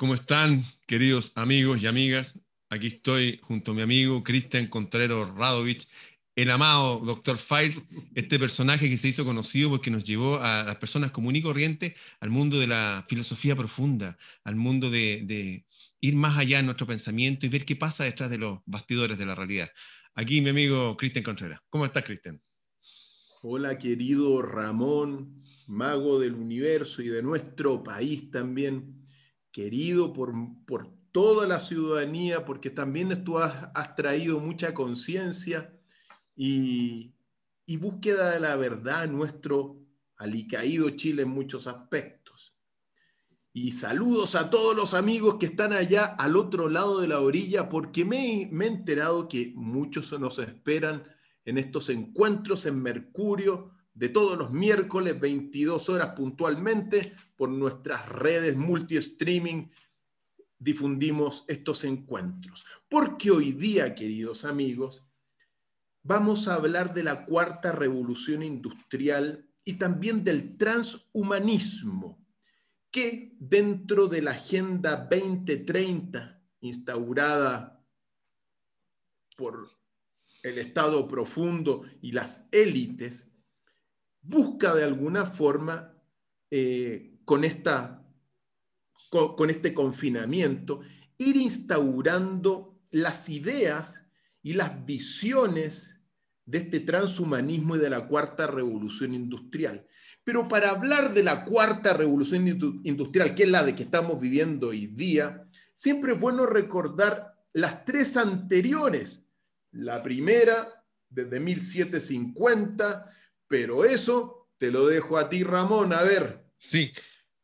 ¿Cómo están, queridos amigos y amigas? Aquí estoy junto a mi amigo Cristian Contreras Radovich, el amado Dr. Files, este personaje que se hizo conocido porque nos llevó a las personas comunes y corrientes al mundo de la filosofía profunda, al mundo de, de ir más allá en nuestro pensamiento y ver qué pasa detrás de los bastidores de la realidad. Aquí mi amigo Cristian Contreras. ¿Cómo estás, Cristian? Hola, querido Ramón, mago del universo y de nuestro país también querido por, por toda la ciudadanía, porque también tú has, traído mucha conciencia y, y, búsqueda de la verdad en nuestro alicaído Chile en muchos aspectos. Y saludos a todos los amigos que están allá al otro lado de la orilla, porque me, me he enterado que muchos nos esperan en estos encuentros en Mercurio, de todos los miércoles, 22 horas puntualmente, por nuestras redes multi-streaming, difundimos estos encuentros. Porque hoy día, queridos amigos, vamos a hablar de la cuarta revolución industrial y también del transhumanismo, que dentro de la Agenda 2030 instaurada por el Estado profundo y las élites, busca de alguna forma eh, con, esta, con, este confinamiento ir instaurando las ideas y las visiones de este transhumanismo y de la cuarta revolución industrial. Pero para hablar de la cuarta revolución industrial, que es la de que estamos viviendo hoy día, siempre es bueno recordar las tres anteriores. La primera, desde 1750, pero eso te lo dejo a ti, Ramón, a ver. Sí,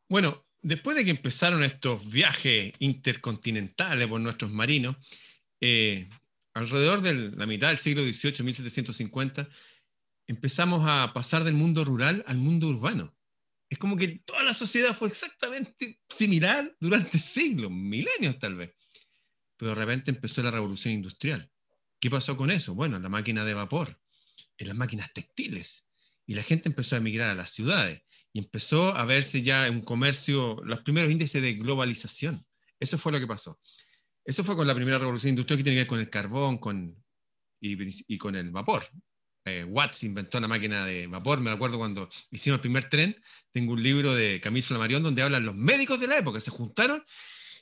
bueno, después de que empezaron estos viajes intercontinentales por nuestros marinos, eh, alrededor de la mitad del siglo XVIII, 1750, empezamos a pasar del mundo rural al mundo urbano. Es como que toda la sociedad fue exactamente similar durante siglos, milenios tal vez. Pero de repente empezó la revolución industrial. ¿Qué pasó con eso? Bueno, la máquina de vapor, en las máquinas textiles, y la gente empezó a emigrar a las ciudades y empezó a verse ya un comercio, los primeros índices de globalización. Eso fue lo que pasó. Eso fue con la primera revolución industrial que tenía que ver con el carbón con, y, con el vapor. Eh, Watts inventó una máquina de vapor, me acuerdo cuando hicimos el primer tren, tengo un libro de Camille Flammarion donde hablan los médicos de la época, se juntaron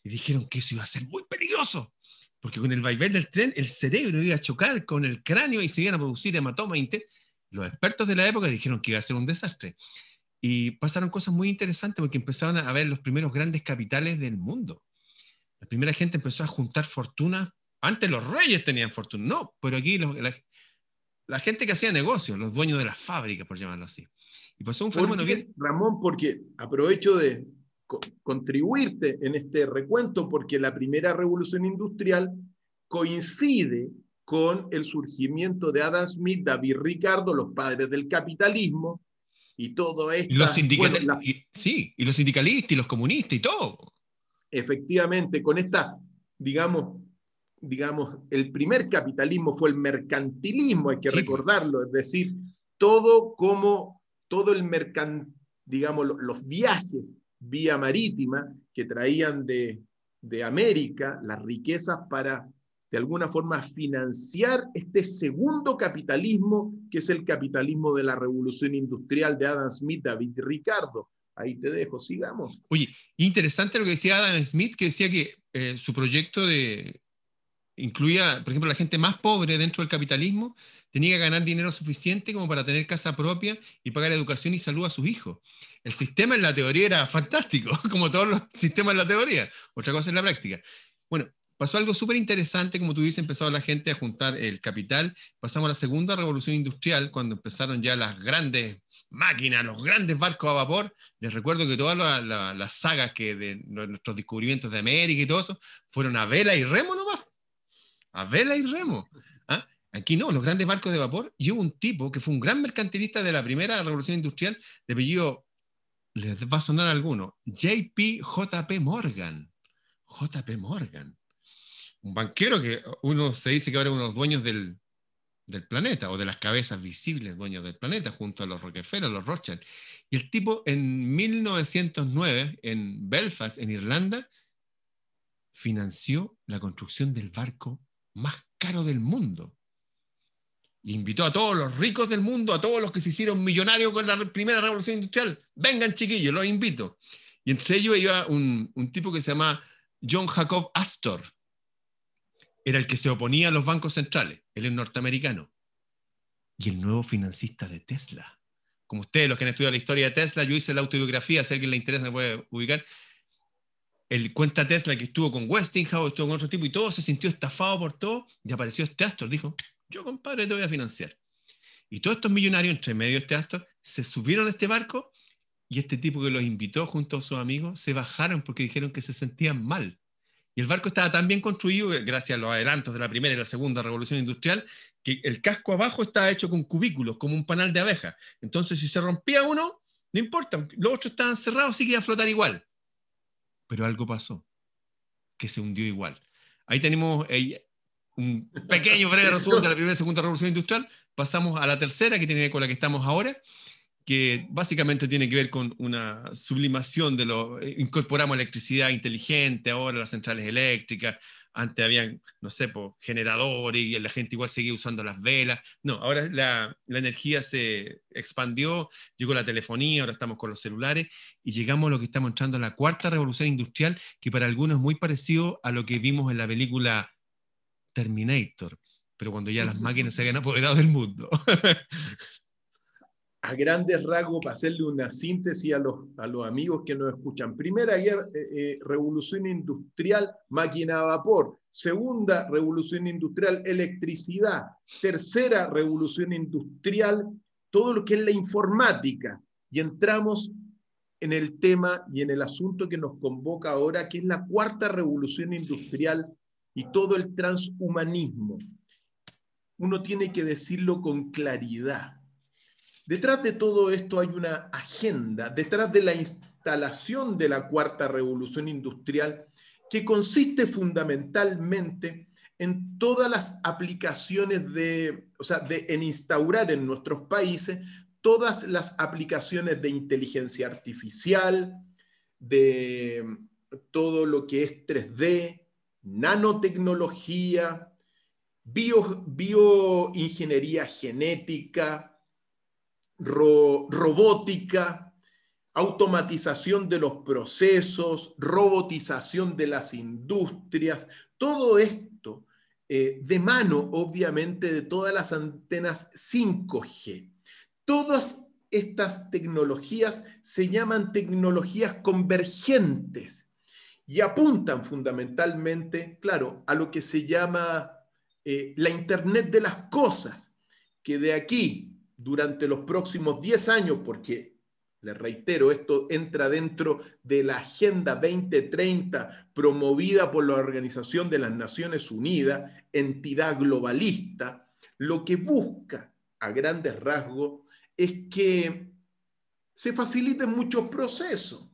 y dijeron que eso iba a ser muy peligroso, porque con el vaivén del tren el cerebro iba a chocar con el cráneo y se iban a producir hematomas los expertos de la época dijeron que iba a ser un desastre. Y pasaron cosas muy interesantes porque empezaron a ver los primeros grandes capitales del mundo. La primera gente empezó a juntar fortuna. Antes los reyes tenían fortuna, no, pero aquí la, gente que hacía negocios, los dueños de las fábricas, por llamarlo así. Y pasó un fenómeno bien. Ramón, porque aprovecho de contribuirte en este recuento, porque la primera revolución industrial coincide con el surgimiento de Adam Smith, David Ricardo, los padres del capitalismo y todo esto. Los sí, y los sindicalistas y los comunistas y todo. Efectivamente, con esta, digamos, digamos, el primer capitalismo fue el mercantilismo, hay que recordarlo, es decir, todo como, todo el mercant, digamos, los viajes vía marítima que traían de, de América las riquezas para de alguna forma financiar este segundo capitalismo, que es el capitalismo de la revolución industrial de Adam Smith, David Ricardo. Ahí te dejo, sigamos. Oye, interesante lo que decía Adam Smith, que decía que eh, su proyecto de incluía, por ejemplo, la gente más pobre dentro del capitalismo tenía que ganar dinero suficiente como para tener casa propia y pagar educación y salud a sus hijos. El sistema en la teoría era fantástico, como todos los sistemas en la teoría. Otra cosa en la práctica. Bueno, pasó algo súper interesante, como tú dices, empezó la gente a juntar el capital, pasamos a la segunda revolución industrial, cuando empezaron ya las grandes máquinas, los grandes barcos a vapor. Les recuerdo que todas las sagas que de nuestros descubrimientos de América y todo eso fueron a vela y remo nomás. A vela y remo. ¿ah? Aquí no, los grandes barcos de vapor. Y hubo un tipo que fue un gran mercantilista de la primera revolución industrial, de apellido, les va a sonar alguno, JP JP Morgan. JP Morgan un banquero que uno se dice que ahora es uno de los dueños del, planeta, o de las cabezas visibles dueños del planeta, junto a los Rockefeller, los Rothschild. Y el tipo en 1909, en Belfast, en Irlanda, financió la construcción del barco más caro del mundo. invitó a todos los ricos del mundo, a todos los que se hicieron millonarios con la primera revolución industrial. Vengan, chiquillos, los invito. Y entre ellos iba un, un tipo que se llama John Jacob Astor. Era el que se oponía a los bancos centrales. Él es norteamericano. Y el nuevo financista de Tesla. Como ustedes, los que han estudiado la historia de Tesla, yo hice la autobiografía, si a alguien le interesa, me puede ubicar el cuenta Tesla que estuvo con Westinghouse, estuvo con otro tipo y todo se sintió estafado por todo y apareció este Astor, dijo, yo compadre te voy a financiar. Y todos estos millonarios, entre medio de este Astor, se subieron a este barco y este tipo que los invitó junto a sus amigos se bajaron porque dijeron que se sentían mal. Y el barco estaba tan bien construido, gracias a los adelantos de la primera y la segunda revolución industrial, que el casco abajo estaba hecho con cubículos, como un panal de abejas. Entonces, si se rompía uno, no importa, los otros estaban cerrados, sí que iba a flotar igual pero algo pasó, que se hundió igual. Ahí tenemos eh, un pequeño breve resumen de la primera y segunda revolución industrial. Pasamos a la tercera, que tiene que ver con la que estamos ahora, que básicamente tiene que ver con una sublimación de lo... Eh, incorporamos electricidad inteligente ahora, las centrales eléctricas, antes habían, no sé, generadores y la gente igual seguía usando las velas. No, ahora la, la, energía se expandió, llegó la telefonía, ahora estamos con los celulares y llegamos a lo que estamos entrando a la cuarta revolución industrial, que para algunos es muy parecido a lo que vimos en la película Terminator, pero cuando ya las máquinas se habían apoderado del mundo. a grandes rasgos, para hacerle una síntesis a los, a los amigos que nos escuchan. Primera eh, eh, revolución industrial, máquina a vapor. Segunda revolución industrial, electricidad. Tercera revolución industrial, todo lo que es la informática. Y entramos en el tema y en el asunto que nos convoca ahora, que es la cuarta revolución industrial y todo el transhumanismo. Uno tiene que decirlo con claridad Detrás de todo esto hay una agenda, detrás de la instalación de la cuarta revolución industrial, que consiste fundamentalmente en todas las aplicaciones de, o sea, de, en instaurar en nuestros países todas las aplicaciones de inteligencia artificial, de todo lo que es 3D, nanotecnología, bio, bioingeniería genética, robótica, automatización de los procesos, robotización de las industrias, todo esto eh, de mano, obviamente, de todas las antenas 5G. Todas estas tecnologías se llaman tecnologías convergentes y apuntan fundamentalmente, claro, a lo que se llama eh, la Internet de las Cosas, que de aquí durante los próximos 10 años, porque, les reitero, esto entra dentro de la Agenda 2030 promovida por la Organización de las Naciones Unidas, entidad globalista, lo que busca a grandes rasgos es que se faciliten muchos procesos,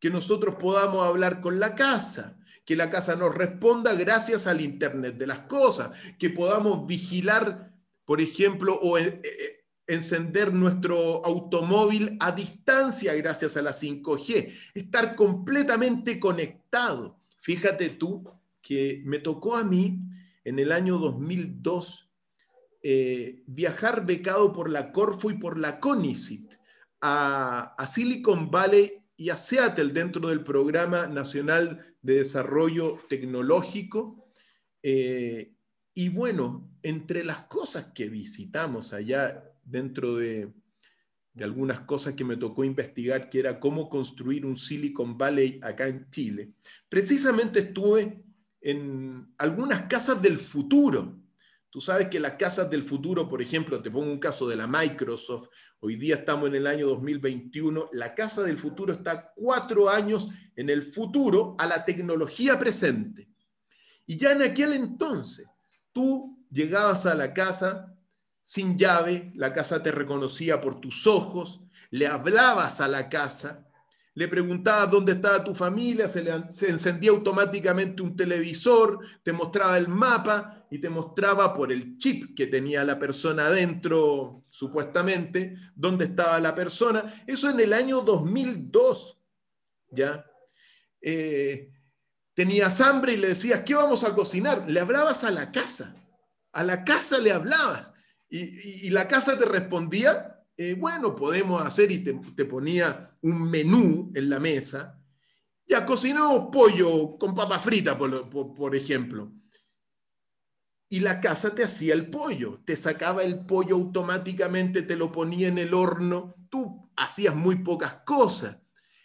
que nosotros podamos hablar con la casa, que la casa nos responda gracias al Internet de las Cosas, que podamos vigilar, por ejemplo, o eh, eh, encender nuestro automóvil a distancia gracias a la 5G, estar completamente conectado. Fíjate tú que me tocó a mí en el año 2002 eh, viajar becado por la Corfo y por la CONICIT a, Silicon Valley y a Seattle dentro del Programa Nacional de Desarrollo Tecnológico. Eh, y bueno, entre las cosas que visitamos allá dentro de, algunas cosas que me tocó investigar, que era cómo construir un Silicon Valley acá en Chile. Precisamente estuve en algunas casas del futuro. Tú sabes que las casas del futuro, por ejemplo, te pongo un caso de la Microsoft, hoy día estamos en el año 2021, la casa del futuro está cuatro años en el futuro a la tecnología presente. Y ya en aquel entonces, tú llegabas a la casa sin llave, la casa te reconocía por tus ojos, le hablabas a la casa, le preguntabas dónde estaba tu familia, se, encendía automáticamente un televisor, te mostraba el mapa y te mostraba por el chip que tenía la persona adentro, supuestamente, dónde estaba la persona. Eso en el año 2002, ¿ya? Eh, tenías hambre y le decías, ¿qué vamos a cocinar? Le hablabas a la casa, a la casa le hablabas. Y, la casa te respondía, eh, bueno, podemos hacer y te, ponía un menú en la mesa. Ya cocinamos pollo con papa frita, por ejemplo y la casa te hacía el pollo, te sacaba el pollo automáticamente, te lo ponía en el horno, tú hacías muy pocas cosas.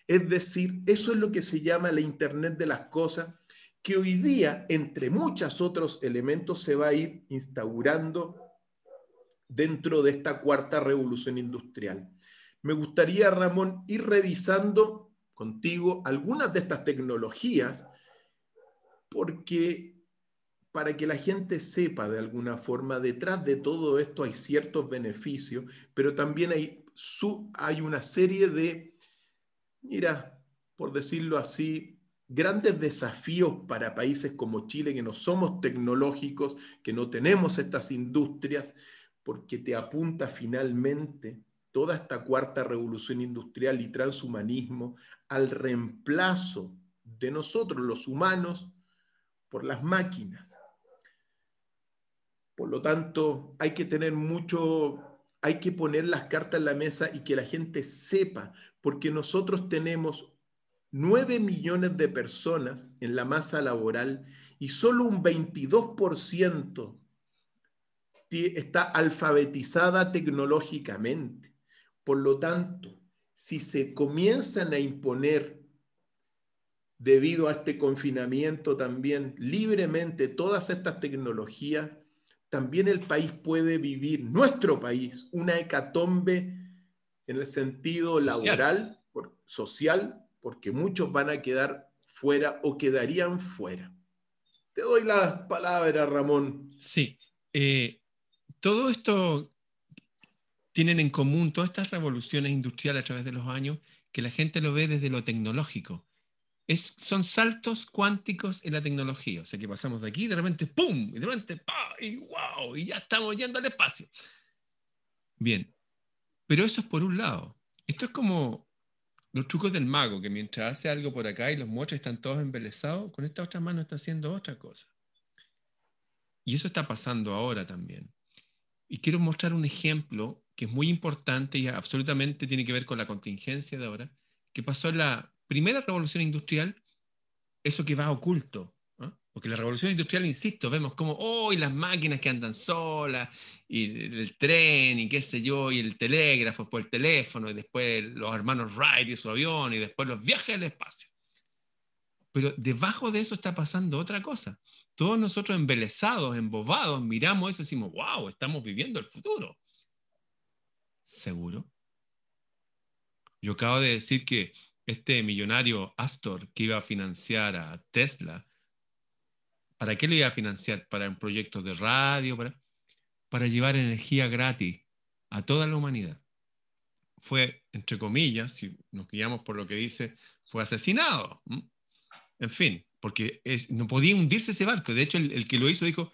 Es decir, eso es lo que se llama la Internet de las Cosas, que hoy día, entre muchos otros elementos, se va a ir instaurando dentro de esta cuarta revolución industrial. Me gustaría, Ramón, ir revisando contigo algunas de estas tecnologías, porque para que la gente sepa de alguna forma, detrás de todo esto hay ciertos beneficios, pero también hay, hay una serie de, mira, por decirlo así, grandes desafíos para países como Chile, que no somos tecnológicos, que no tenemos estas industrias, porque te apunta finalmente toda esta cuarta revolución industrial y transhumanismo al reemplazo de nosotros, los humanos, por las máquinas. Por lo tanto, hay que tener mucho, hay que poner las cartas en la mesa y que la gente sepa, porque nosotros tenemos 9 millones de personas en la masa laboral y solo un 22% está alfabetizada tecnológicamente. Por lo tanto, si se comienzan a imponer debido a este confinamiento también libremente todas estas tecnologías, también el país puede vivir, nuestro país, una hecatombe en el sentido laboral, social, porque muchos van a quedar fuera o quedarían fuera. Te doy la palabra, Ramón. Sí, eh, todo esto tienen en común, todas estas revoluciones industriales a través de los años, que la gente lo ve desde lo tecnológico son saltos cuánticos en la tecnología. O sea que pasamos de aquí, de repente, ¡pum! Y de repente, ¡pa! Y ¡wow! Y ya estamos yendo al espacio. Bien. Pero eso es por un lado. Esto es como los trucos del mago, que mientras hace algo por acá y los muestras están todos embelesados, con esta otra mano está haciendo otra cosa. Y eso está pasando ahora también. Y quiero mostrar un ejemplo que es muy importante y absolutamente tiene que ver con la contingencia de ahora, que pasó en la primera revolución industrial, eso que va oculto. Porque la revolución industrial, insisto, vemos como, oh, las máquinas que andan solas, y el tren, y qué sé yo, y el telégrafo por el teléfono, y después los hermanos Wright y su avión, y después los viajes al espacio. Pero debajo de eso está pasando otra cosa. Todos nosotros embelesados, embobados, miramos eso y decimos, wow, estamos viviendo el futuro. ¿Seguro? Yo acabo de decir que este millonario Astor que iba a financiar a Tesla, ¿para qué lo iba a financiar? ¿Para un proyecto de radio? ¿Para, para llevar energía gratis a toda la humanidad? Fue, entre comillas, si nos guiamos por lo que dice, fue asesinado. En fin, porque no podía hundirse ese barco. De hecho, el, el que lo hizo dijo,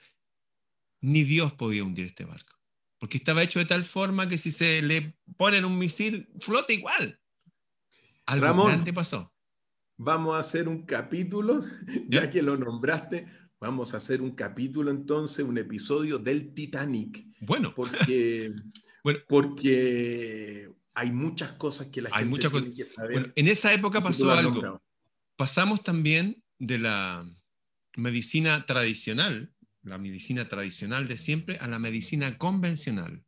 ni Dios podía hundir este barco porque estaba hecho de tal forma que si se le ponen un misil, flota igual. Algo Ramón, pasó. Vamos a hacer un capítulo, ya que lo nombraste, vamos a hacer un capítulo entonces, un episodio del Titanic. Bueno. Porque, bueno, porque hay muchas cosas que la hay gente tiene que saber. Bueno, en esa época pasó algo. Pasamos también de la medicina tradicional, la medicina tradicional de siempre, a la medicina convencional.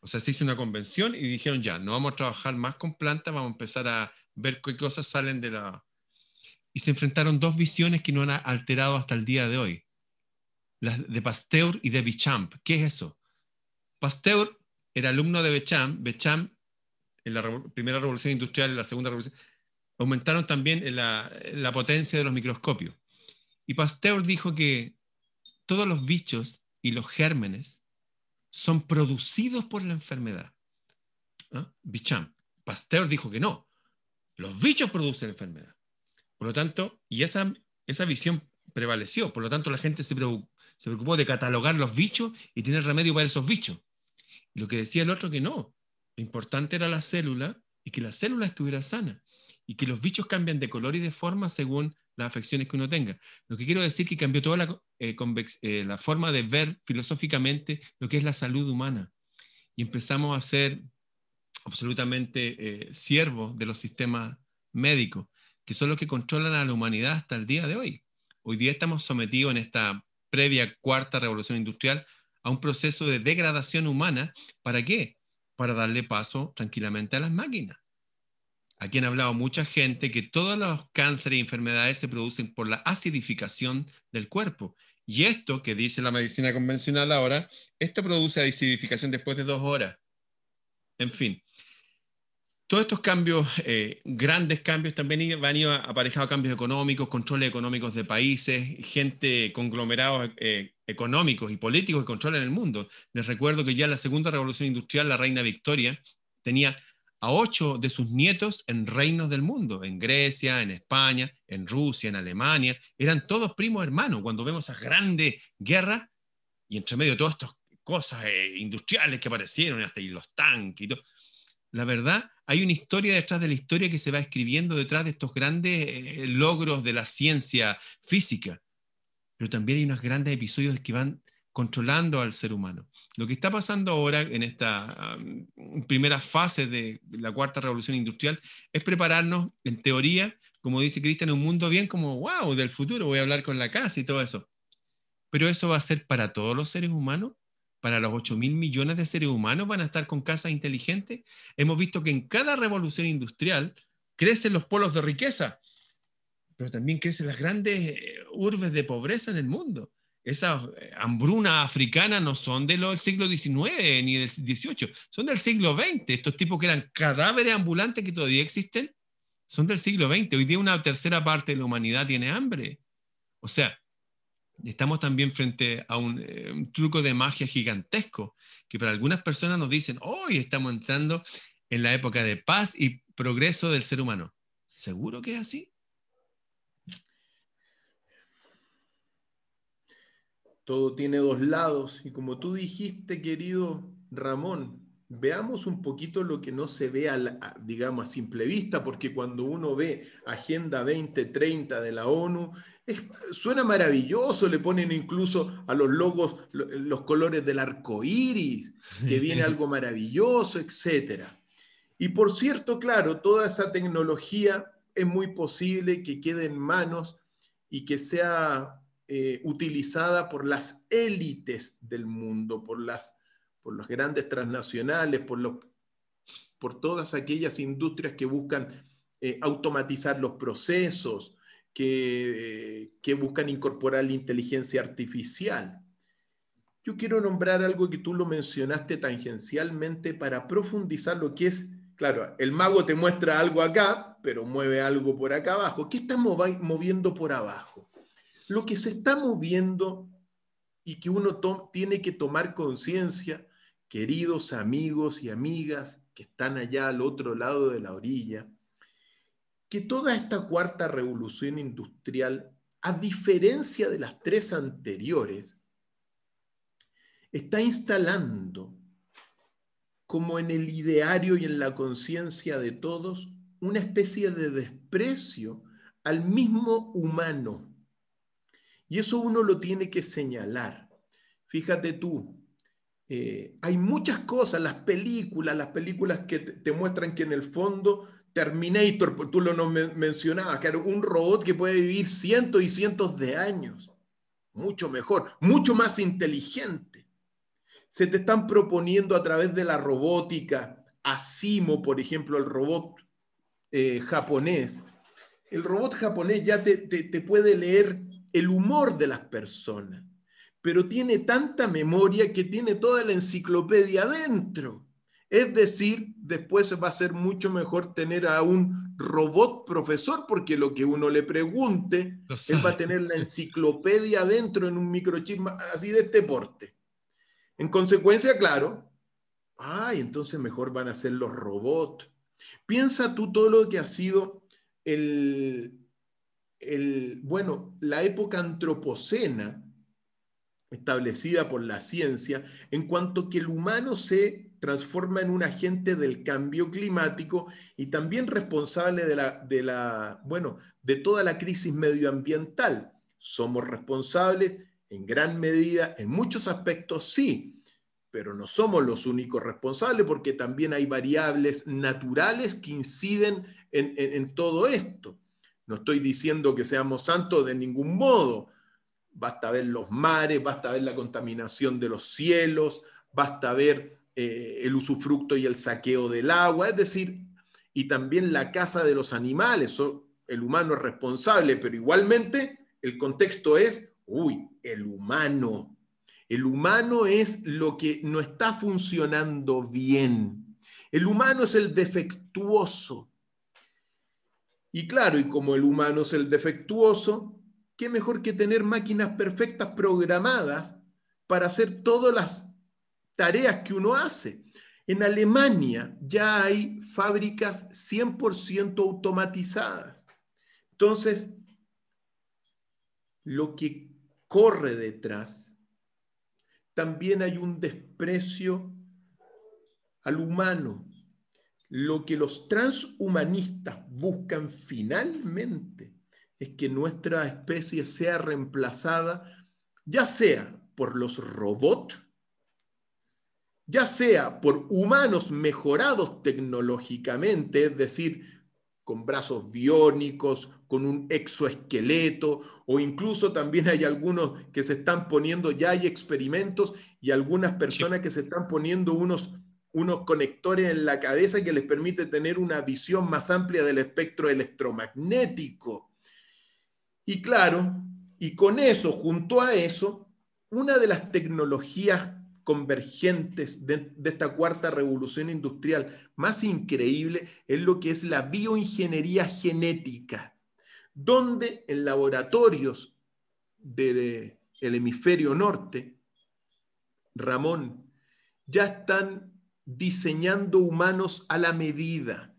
O sea, se hizo una convención y dijeron ya, no vamos a trabajar más con plantas, vamos a empezar a ver qué cosas salen de la... Y se enfrentaron dos visiones que no han alterado hasta el día de hoy. Las de Pasteur y de Bichamp. ¿Qué es eso? Pasteur era alumno de Bechamp. Bechamp, en la primera revolución industrial y la segunda revolución, aumentaron también la, potencia de los microscopios. Y Pasteur dijo que todos los bichos y los gérmenes son producidos por la enfermedad. ¿Ah? Pasteur dijo que no. Los bichos producen enfermedad. Por lo tanto, y esa, esa visión prevaleció. Por lo tanto, la gente se preocupó, de catalogar los bichos y tener remedio para esos bichos. lo que decía el otro que no. Lo importante era la célula y que la célula estuviera sana. Y que los bichos cambian de color y de forma según las afecciones que uno tenga. Lo que quiero decir es que cambió toda la, eh, eh, la forma de ver filosóficamente lo que es la salud humana. Y empezamos a ser absolutamente eh, siervos de los sistemas médicos, que son los que controlan a la humanidad hasta el día de hoy. Hoy día estamos sometidos en esta previa cuarta revolución industrial a un proceso de degradación humana. ¿Para qué? Para darle paso tranquilamente a las máquinas. Aquí han hablado mucha gente que todos los cánceres y enfermedades se producen por la acidificación del cuerpo. Y esto que dice la medicina convencional ahora, esto produce acidificación después de dos horas. En fin, todos estos cambios, eh, grandes cambios, también han ido aparejados cambios económicos, controles económicos de países, gente, conglomerados eh, económicos y políticos que controlan el mundo. Les recuerdo que ya en la segunda revolución industrial, la reina Victoria tenía a ocho de sus nietos en reinos del mundo, en Grecia, en España, en Rusia, en Alemania. Eran todos primos hermanos. Cuando vemos esas grandes guerras y entre medio de todas estas cosas eh, industriales que aparecieron, hasta y los tanques y todo la verdad, hay una historia detrás de la historia que se va escribiendo detrás de estos grandes eh, logros de la ciencia física, pero también hay unos grandes episodios que van controlando al ser humano. Lo que está pasando ahora en esta primera fase de la cuarta revolución industrial es prepararnos, en teoría, como dice Cristian, un mundo bien como, wow, del futuro, voy a hablar con la casa y todo eso. Pero eso va a ser para todos los seres humanos para los 8 mil millones de seres humanos van a estar con casas inteligentes. Hemos visto que en cada revolución industrial crecen los polos de riqueza, pero también crecen las grandes eh, urbes de pobreza en el mundo. Esas eh, hambruna africana no son del siglo XIX ni del XVIII, son del siglo XX. Estos tipos que eran cadáveres ambulantes que todavía existen, son del siglo XX. Hoy día una tercera parte de la humanidad tiene hambre. O sea, estamos también frente a eh, un, truco de magia gigantesco, que para algunas personas nos dicen, hoy estamos entrando en la época de paz y progreso del ser humano. ¿Seguro que es así? Todo tiene dos lados y como tú dijiste, querido Ramón, veamos un poquito lo que no se ve, a digamos, a simple vista, porque cuando uno ve Agenda 2030 de la ONU, suena maravilloso, le ponen incluso a los logos los colores del arco iris, que viene algo maravilloso, etc. Y por cierto, claro, toda esa tecnología es muy posible que quede en manos y que sea eh, utilizada por las élites del mundo, por las, por los grandes transnacionales, por, los, por todas aquellas industrias que buscan eh, automatizar los procesos, que, buscan incorporar la inteligencia artificial. Yo quiero nombrar algo que tú lo mencionaste tangencialmente para profundizar lo que es, claro, el mago te muestra algo acá, pero mueve algo por acá abajo. ¿Qué estamos moviendo por abajo? Lo que se está moviendo y que uno tiene que tomar conciencia, queridos amigos y amigas que están allá al otro lado de la orilla, que toda esta cuarta revolución industrial, a diferencia de las tres anteriores, está instalando como en el ideario y en la conciencia de todos una especie de desprecio al mismo humano. Y eso uno lo tiene que señalar. Fíjate tú, eh, hay muchas cosas, las películas, las películas que te muestran que en el fondo Terminator, tú lo mencionabas, que era un robot que puede vivir cientos y cientos de años. Mucho mejor, mucho más inteligente. Se te están proponiendo a través de la robótica, Asimo, por ejemplo, el robot eh, japonés. El robot japonés ya te, te puede leer el humor de las personas, pero tiene tanta memoria que tiene toda la enciclopedia adentro. Es decir, después va a ser mucho mejor tener a un robot profesor, porque lo que uno le pregunte, él va a tener la enciclopedia dentro en un microchip así de este porte. En consecuencia, claro, ay, entonces mejor van a ser los robots. Piensa tú todo lo que ha sido el, el bueno, la época antropocena establecida por la ciencia, en cuanto que el humano se transforma en un agente del cambio climático y también responsable de la, bueno, de toda la crisis medioambiental. Somos responsables en gran medida, en muchos aspectos sí, pero no somos los únicos responsables porque también hay variables naturales que inciden en, en todo esto. No estoy diciendo que seamos santos de ningún modo. Basta ver los mares, basta ver la contaminación de los cielos, basta ver eh, el usufructo y el saqueo del agua, es decir, y también la caza de los animales. El humano es responsable, pero igualmente el contexto es, uy, el humano. El humano es lo que no está funcionando bien. El humano es el defectuoso. Y claro, y como el humano es el defectuoso, ¿qué mejor que tener máquinas perfectas programadas para hacer todas las tareas que uno hace? En Alemania ya hay fábricas 100% automatizadas. Entonces, lo que corre detrás, también hay un desprecio al humano, lo que los transhumanistas buscan finalmente es que nuestra especie sea reemplazada ya sea por los robots, ya sea por humanos mejorados tecnológicamente, es decir, con brazos biónicos, con un exoesqueleto, o incluso también hay algunos que se están poniendo, ya hay experimentos y algunas personas que se están poniendo unos unos conectores en la cabeza que les permite tener una visión más amplia del espectro electromagnético. Y claro, y con eso, junto a eso, una de las tecnologías convergentes de, esta cuarta revolución industrial más increíble es lo que es la bioingeniería genética, donde en laboratorios del hemisferio norte, Ramón, ya están diseñando humanos a la medida.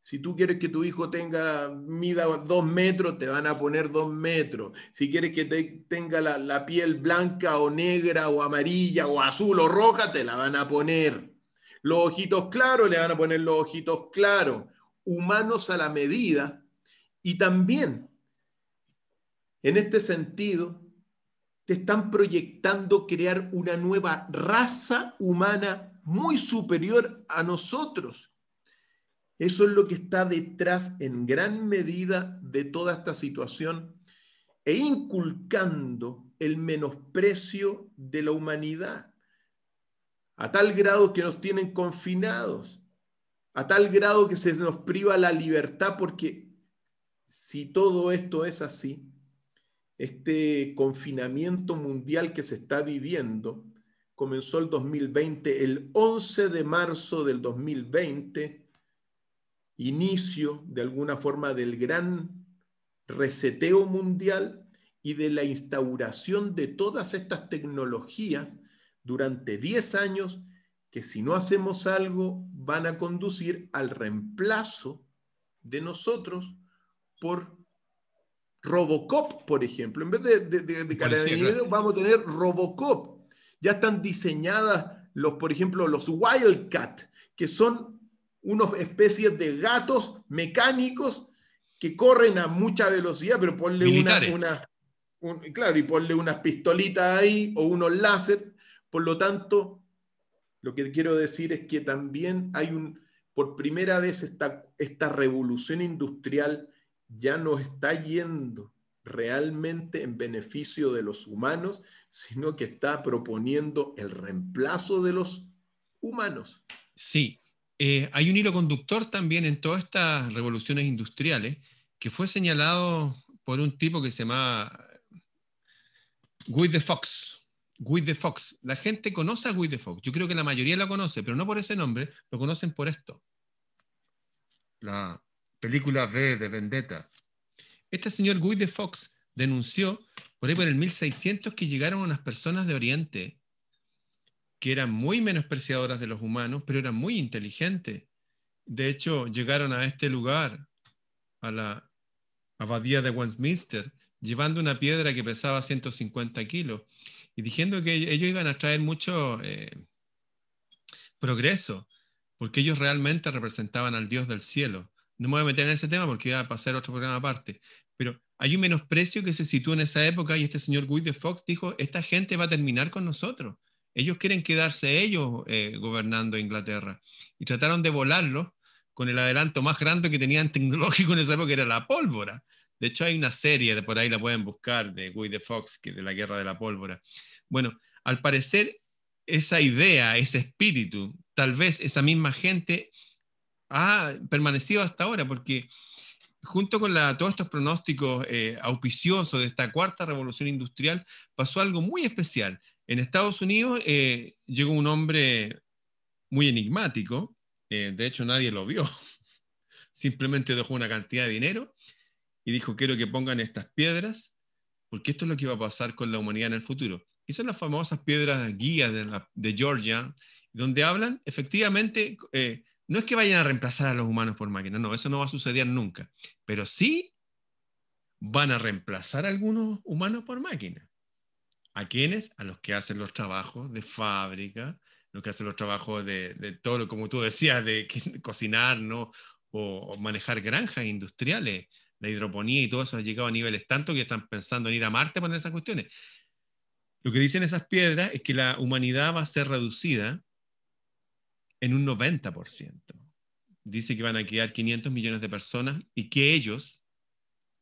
Si tú quieres que tu hijo tenga, mida dos metros, te van a poner dos metros. Si quieres que tenga la, la, piel blanca o negra o amarilla o azul o roja, te la van a poner. Los ojitos claros, le van a poner los ojitos claros. Humanos a la medida. Y también, en este sentido, te están proyectando crear una nueva raza humana muy superior a nosotros. Eso es lo que está detrás en gran medida de toda esta situación e inculcando el menosprecio de la humanidad, a tal grado que nos tienen confinados, a tal grado que se nos priva la libertad, porque si todo esto es así, este confinamiento mundial que se está viviendo, comenzó el 2020, el 11 de marzo del 2020, inicio de alguna forma del gran reseteo mundial y de la instauración de todas estas tecnologías durante 10 años que si no hacemos algo van a conducir al reemplazo de nosotros por Robocop, por ejemplo. En vez de, de, de, vamos a tener Robocop ya están diseñadas los, por ejemplo, los Wildcat, que son unas especies de gatos mecánicos que corren a mucha velocidad, pero ponle una, una claro, y ponle unas pistolitas ahí o unos láser. Por lo tanto, lo que quiero decir es que también hay un, por primera vez esta, esta revolución industrial ya nos está yendo realmente en beneficio de los humanos, sino que está proponiendo el reemplazo de los humanos. Sí, eh, hay un hilo conductor también en todas estas revoluciones industriales que fue señalado por un tipo que se llama Guy de Fox. Guy de Fox. La gente conoce a Guy de Fox. Yo creo que la mayoría la conoce, pero no por ese nombre, lo conocen por esto. La película V de Vendetta. Este señor Guy de Fox denunció por ahí por el 1600 que llegaron unas personas de Oriente que eran muy menospreciadoras de los humanos, pero eran muy inteligentes. De hecho, llegaron a este lugar, a la abadía de Westminster, llevando una piedra que pesaba 150 kilos y diciendo que ellos iban a traer mucho eh, progreso, porque ellos realmente representaban al Dios del cielo. No me voy a meter en ese tema porque iba a pasar otro programa aparte, pero hay un menosprecio que se sitúa en esa época y este señor Guy de Fox dijo, esta gente va a terminar con nosotros. Ellos quieren quedarse ellos eh, gobernando Inglaterra. Y trataron de volarlo con el adelanto más grande que tenían tecnológico en esa época, que era la pólvora. De hecho, hay una serie, de por ahí la pueden buscar, de Guy de Fox, que de la guerra de la pólvora. Bueno, al parecer, esa idea, ese espíritu, tal vez esa misma gente ha permanecido hasta ahora, porque junto con todos estos pronósticos eh, auspiciosos de esta cuarta revolución industrial, pasó algo muy especial. En Estados Unidos eh, llegó un hombre muy enigmático, eh, de hecho nadie lo vio, simplemente dejó una cantidad de dinero y dijo, quiero que pongan estas piedras, porque esto es lo que va a pasar con la humanidad en el futuro. Y son las famosas piedras guías de, Georgia, donde hablan, efectivamente, no es que vayan a reemplazar a los humanos por máquinas, no, eso no va a suceder nunca, pero sí van a reemplazar a algunos humanos por máquinas. ¿A quiénes? A los que hacen los trabajos de fábrica, los que hacen los trabajos de, todo lo, como tú decías, de, cocinar, ¿no? O, manejar granjas industriales, la hidroponía y todo eso ha llegado a niveles tanto que están pensando en ir a Marte para esas cuestiones. Lo que dicen esas piedras es que la humanidad va a ser reducida en un 90%. Dice que van a quedar 500 millones de personas y que ellos,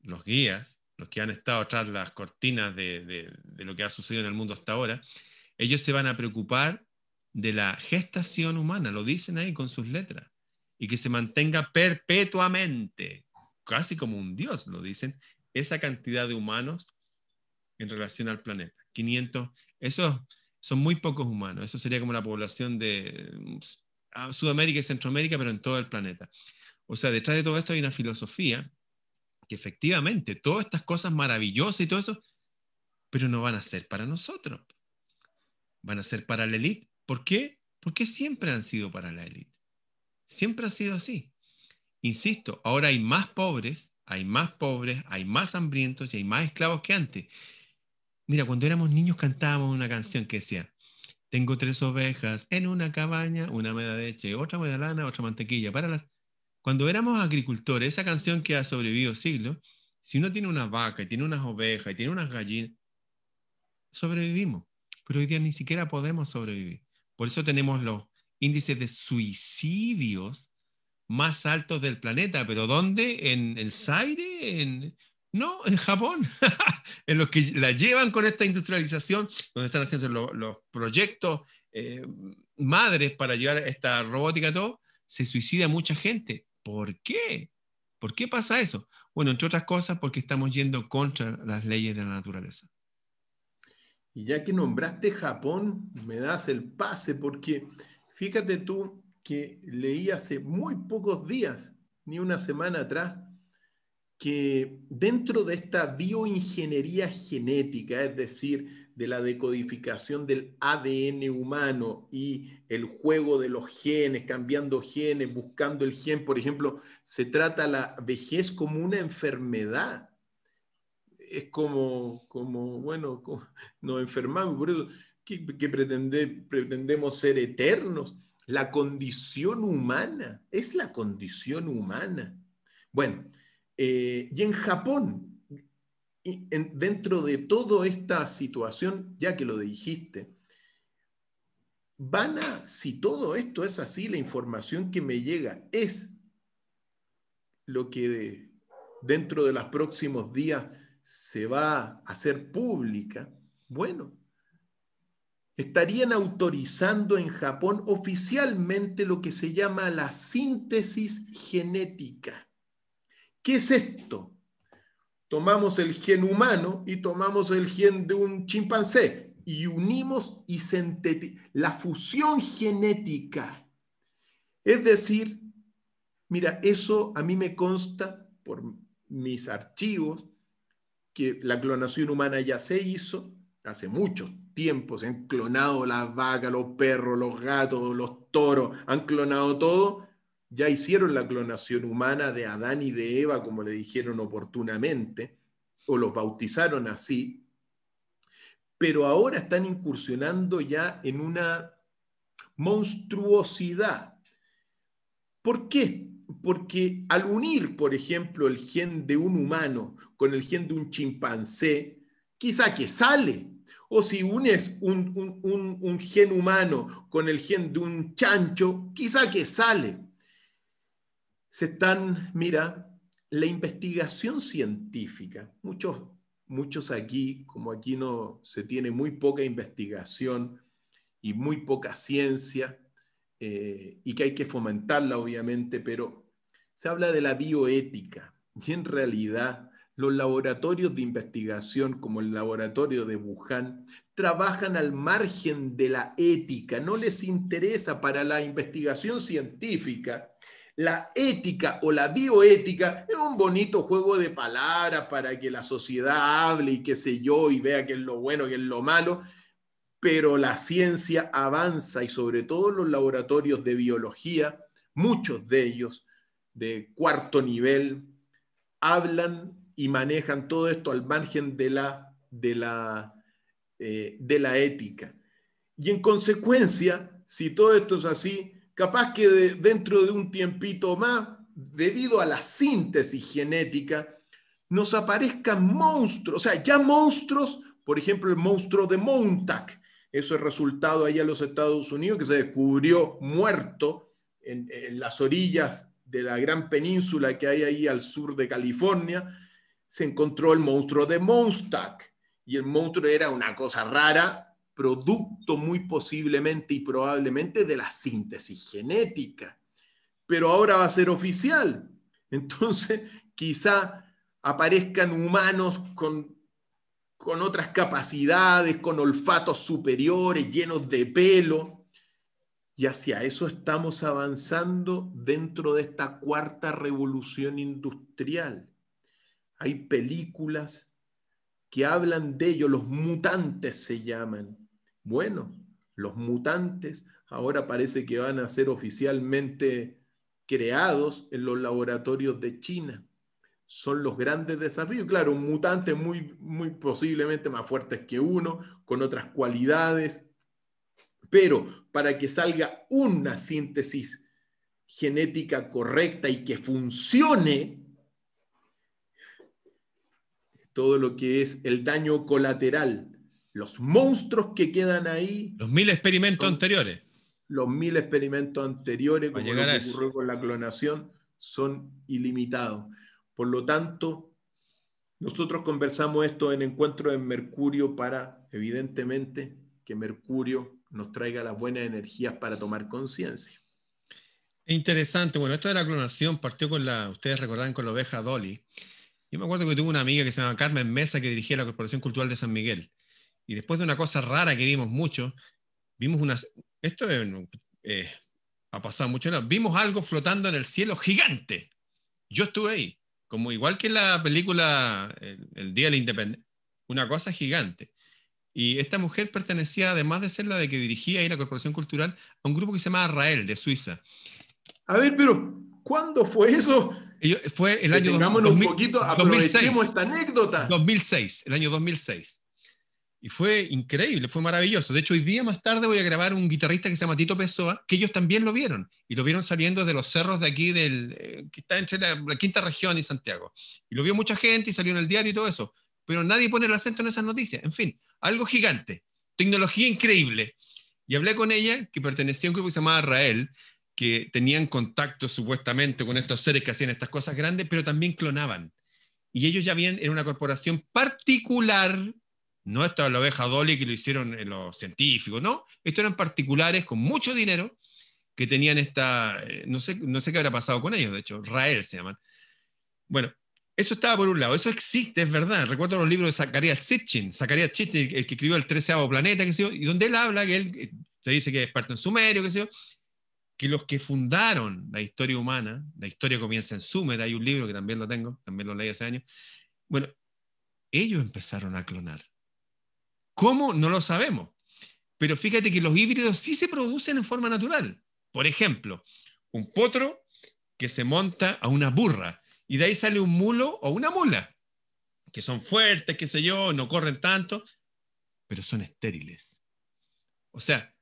los guías, los que han estado tras las cortinas de, lo que ha sucedido en el mundo hasta ahora, ellos se van a preocupar de la gestación humana, lo dicen ahí con sus letras, y que se mantenga perpetuamente, casi como un dios, lo dicen, esa cantidad de humanos en relación al planeta. 500, esos son muy pocos humanos, eso sería como la población de Sudamérica y Centroamérica, pero en todo el planeta. O sea, detrás de todo esto hay una filosofía que efectivamente todas estas cosas maravillosas y todo eso, pero no van a ser para nosotros. Van a ser para la élite. ¿Por qué? Porque siempre han sido para la élite. Siempre ha sido así. Insisto, ahora hay más pobres, hay más pobres, hay más hambrientos y hay más esclavos que antes. Mira, cuando éramos niños cantábamos una canción que decía, tengo tres ovejas en una cabaña, una me da leche, otra me da lana, otra mantequilla. Para las... Cuando éramos agricultores, esa canción que ha sobrevivido siglos, si uno tiene una vaca y tiene unas ovejas y tiene unas gallinas, sobrevivimos. Pero hoy día ni siquiera podemos sobrevivir. Por eso tenemos los índices de suicidios más altos del planeta. ¿Pero dónde? ¿En el Zaire? ¿En, no, en Japón, en los que la llevan con esta industrialización, donde están haciendo los, proyectos eh, madres para llevar esta robótica todo, se suicida mucha gente. ¿Por qué? ¿Por qué pasa eso? Bueno, entre otras cosas, porque estamos yendo contra las leyes de la naturaleza. Y ya que nombraste Japón, me das el pase, porque fíjate tú que leí hace muy pocos días, ni una semana atrás, que dentro de esta bioingeniería genética, es decir, de la decodificación del ADN humano y el juego de los genes, cambiando genes, buscando el gen, por ejemplo, se trata la vejez como una enfermedad. Es como, como bueno, nos enfermamos, por eso que, pretendemos ser eternos. La condición humana, es la condición humana. Bueno, eh, y en Japón, dentro de toda esta situación, ya que lo dijiste, van a, si todo esto es así, la información que me llega es lo que dentro de los próximos días se va a hacer pública, bueno, estarían autorizando en Japón oficialmente lo que se llama la síntesis genética. ¿Qué es esto? Tomamos el gen humano y tomamos el gen de un chimpancé y unimos y la fusión genética. Es decir, mira, eso a mí me consta por mis archivos que la clonación humana ya se hizo hace mucho tiempo. Se han clonado las vacas, los perros, los gatos, los toros, han clonado todo ya hicieron la clonación humana de Adán y de Eva, como le dijeron oportunamente, o los bautizaron así, pero ahora están incursionando ya en una monstruosidad. ¿Por qué? Porque al unir, por ejemplo, el gen de un humano con el gen de un chimpancé, quizá que sale. O si unes un, un gen humano con el gen de un chancho, quizá que sale. Se están, mira, la investigación científica, muchos, muchos aquí, como aquí no se tiene muy poca investigación y muy poca ciencia, eh, y que hay que fomentarla, obviamente, pero se habla de la bioética. Y en realidad, los laboratorios de investigación, como el laboratorio de Wuhan, trabajan al margen de la ética. No les interesa para la investigación científica. La ética o la bioética es un bonito juego de palabras para que la sociedad hable y qué sé yo, y vea qué es lo bueno, qué es lo malo, pero la ciencia avanza y sobre todo los laboratorios de biología, muchos de ellos de cuarto nivel, hablan y manejan todo esto al margen de la, de la, eh, de la ética. Y en consecuencia, si todo esto es así, capaz que dentro de un tiempito más, debido a la síntesis genética, nos aparezcan monstruos, o sea, ya monstruos, por ejemplo, el monstruo de Montag, eso es resultado ahí a los Estados Unidos, que se descubrió muerto en, las orillas de la gran península que hay ahí al sur de California. Se encontró el monstruo de Monstack. Y el monstruo era una cosa rara, producto muy posiblemente y probablemente de la síntesis genética. Pero ahora va a ser oficial. Entonces, quizá aparezcan humanos con con otras capacidades, con olfatos superiores, llenos de pelo. Y hacia eso estamos avanzando dentro de esta cuarta revolución industrial. Hay películas que hablan de ello, los mutantes se llaman. Bueno, los mutantes ahora parece que van a ser oficialmente creados en los laboratorios de China son los grandes desafíos. Claro, un mutante muy, muy posiblemente más fuerte que uno, con otras cualidades, pero para que salga una síntesis genética correcta y que funcione, todo lo que es el daño colateral, los monstruos que quedan ahí. Los mil experimentos anteriores. Los mil experimentos anteriores, como lo que ocurrió con la clonación, son ilimitados. Por lo tanto, nosotros conversamos esto en Encuentro en Mercurio para, evidentemente, que Mercurio nos traiga las buenas energías para tomar conciencia. Interesante. Bueno, esto de la clonación partió con la, ustedes recordarán, con la oveja Dolly. Yo me acuerdo que tuve una amiga que se llama Carmen Mesa que dirigía la Corporación Cultural de San Miguel. Y después de una cosa rara que vimos mucho, vimos unas, esto eh, ha pasado mucho, vimos algo flotando en el cielo gigante. Yo estuve ahí como igual que en la película el, Día de la Independencia, una cosa gigante. Y esta mujer pertenecía, además de ser la de que dirigía ahí la Corporación Cultural, a un grupo que se llama Rael, de Suiza. A ver, pero ¿cuándo fue eso? fue el año 2000, un poquito, aprovechemos esta anécdota. 2006, el año 2006. Y fue increíble, fue maravilloso. De hecho, hoy día más tarde voy a grabar un guitarrista que se llama Tito Pessoa, que ellos también lo vieron. Y lo vieron saliendo de los cerros de aquí, del, eh, que está entre la, quinta región y Santiago. Y lo vio mucha gente y salió en el diario y todo eso. Pero nadie pone el acento en esas noticias. En fin, algo gigante. Tecnología increíble. Y hablé con ella, que pertenecía a un grupo que se llamaba Rael, que tenían contacto supuestamente con estos seres que hacían estas cosas grandes, pero también clonaban. Y ellos ya bien, era una corporación particular no esta la oveja Dolly que lo hicieron los científicos, no. Estos eran particulares con mucho dinero que tenían esta, eh, no sé, no sé qué habrá pasado con ellos, de hecho, Rael se llaman. Bueno, eso estaba por un lado, eso existe, es verdad. Recuerdo los libros de Zacarías Sitchin, Zacarías Sitchin, el que escribió el treceavo planeta, que sé y donde él habla, que él se dice que es experto en sumerio, que sé yo, que los que fundaron la historia humana, la historia comienza en Sumer, hay un libro que también lo tengo, también lo leí hace años, bueno, ellos empezaron a clonar. ¿Cómo? No lo sabemos. Pero fíjate que los híbridos sí se producen en forma natural. Por ejemplo, un potro que se monta a una burra y de ahí sale un mulo o una mula, que son fuertes, qué sé yo, no corren tanto, pero son estériles. O sea,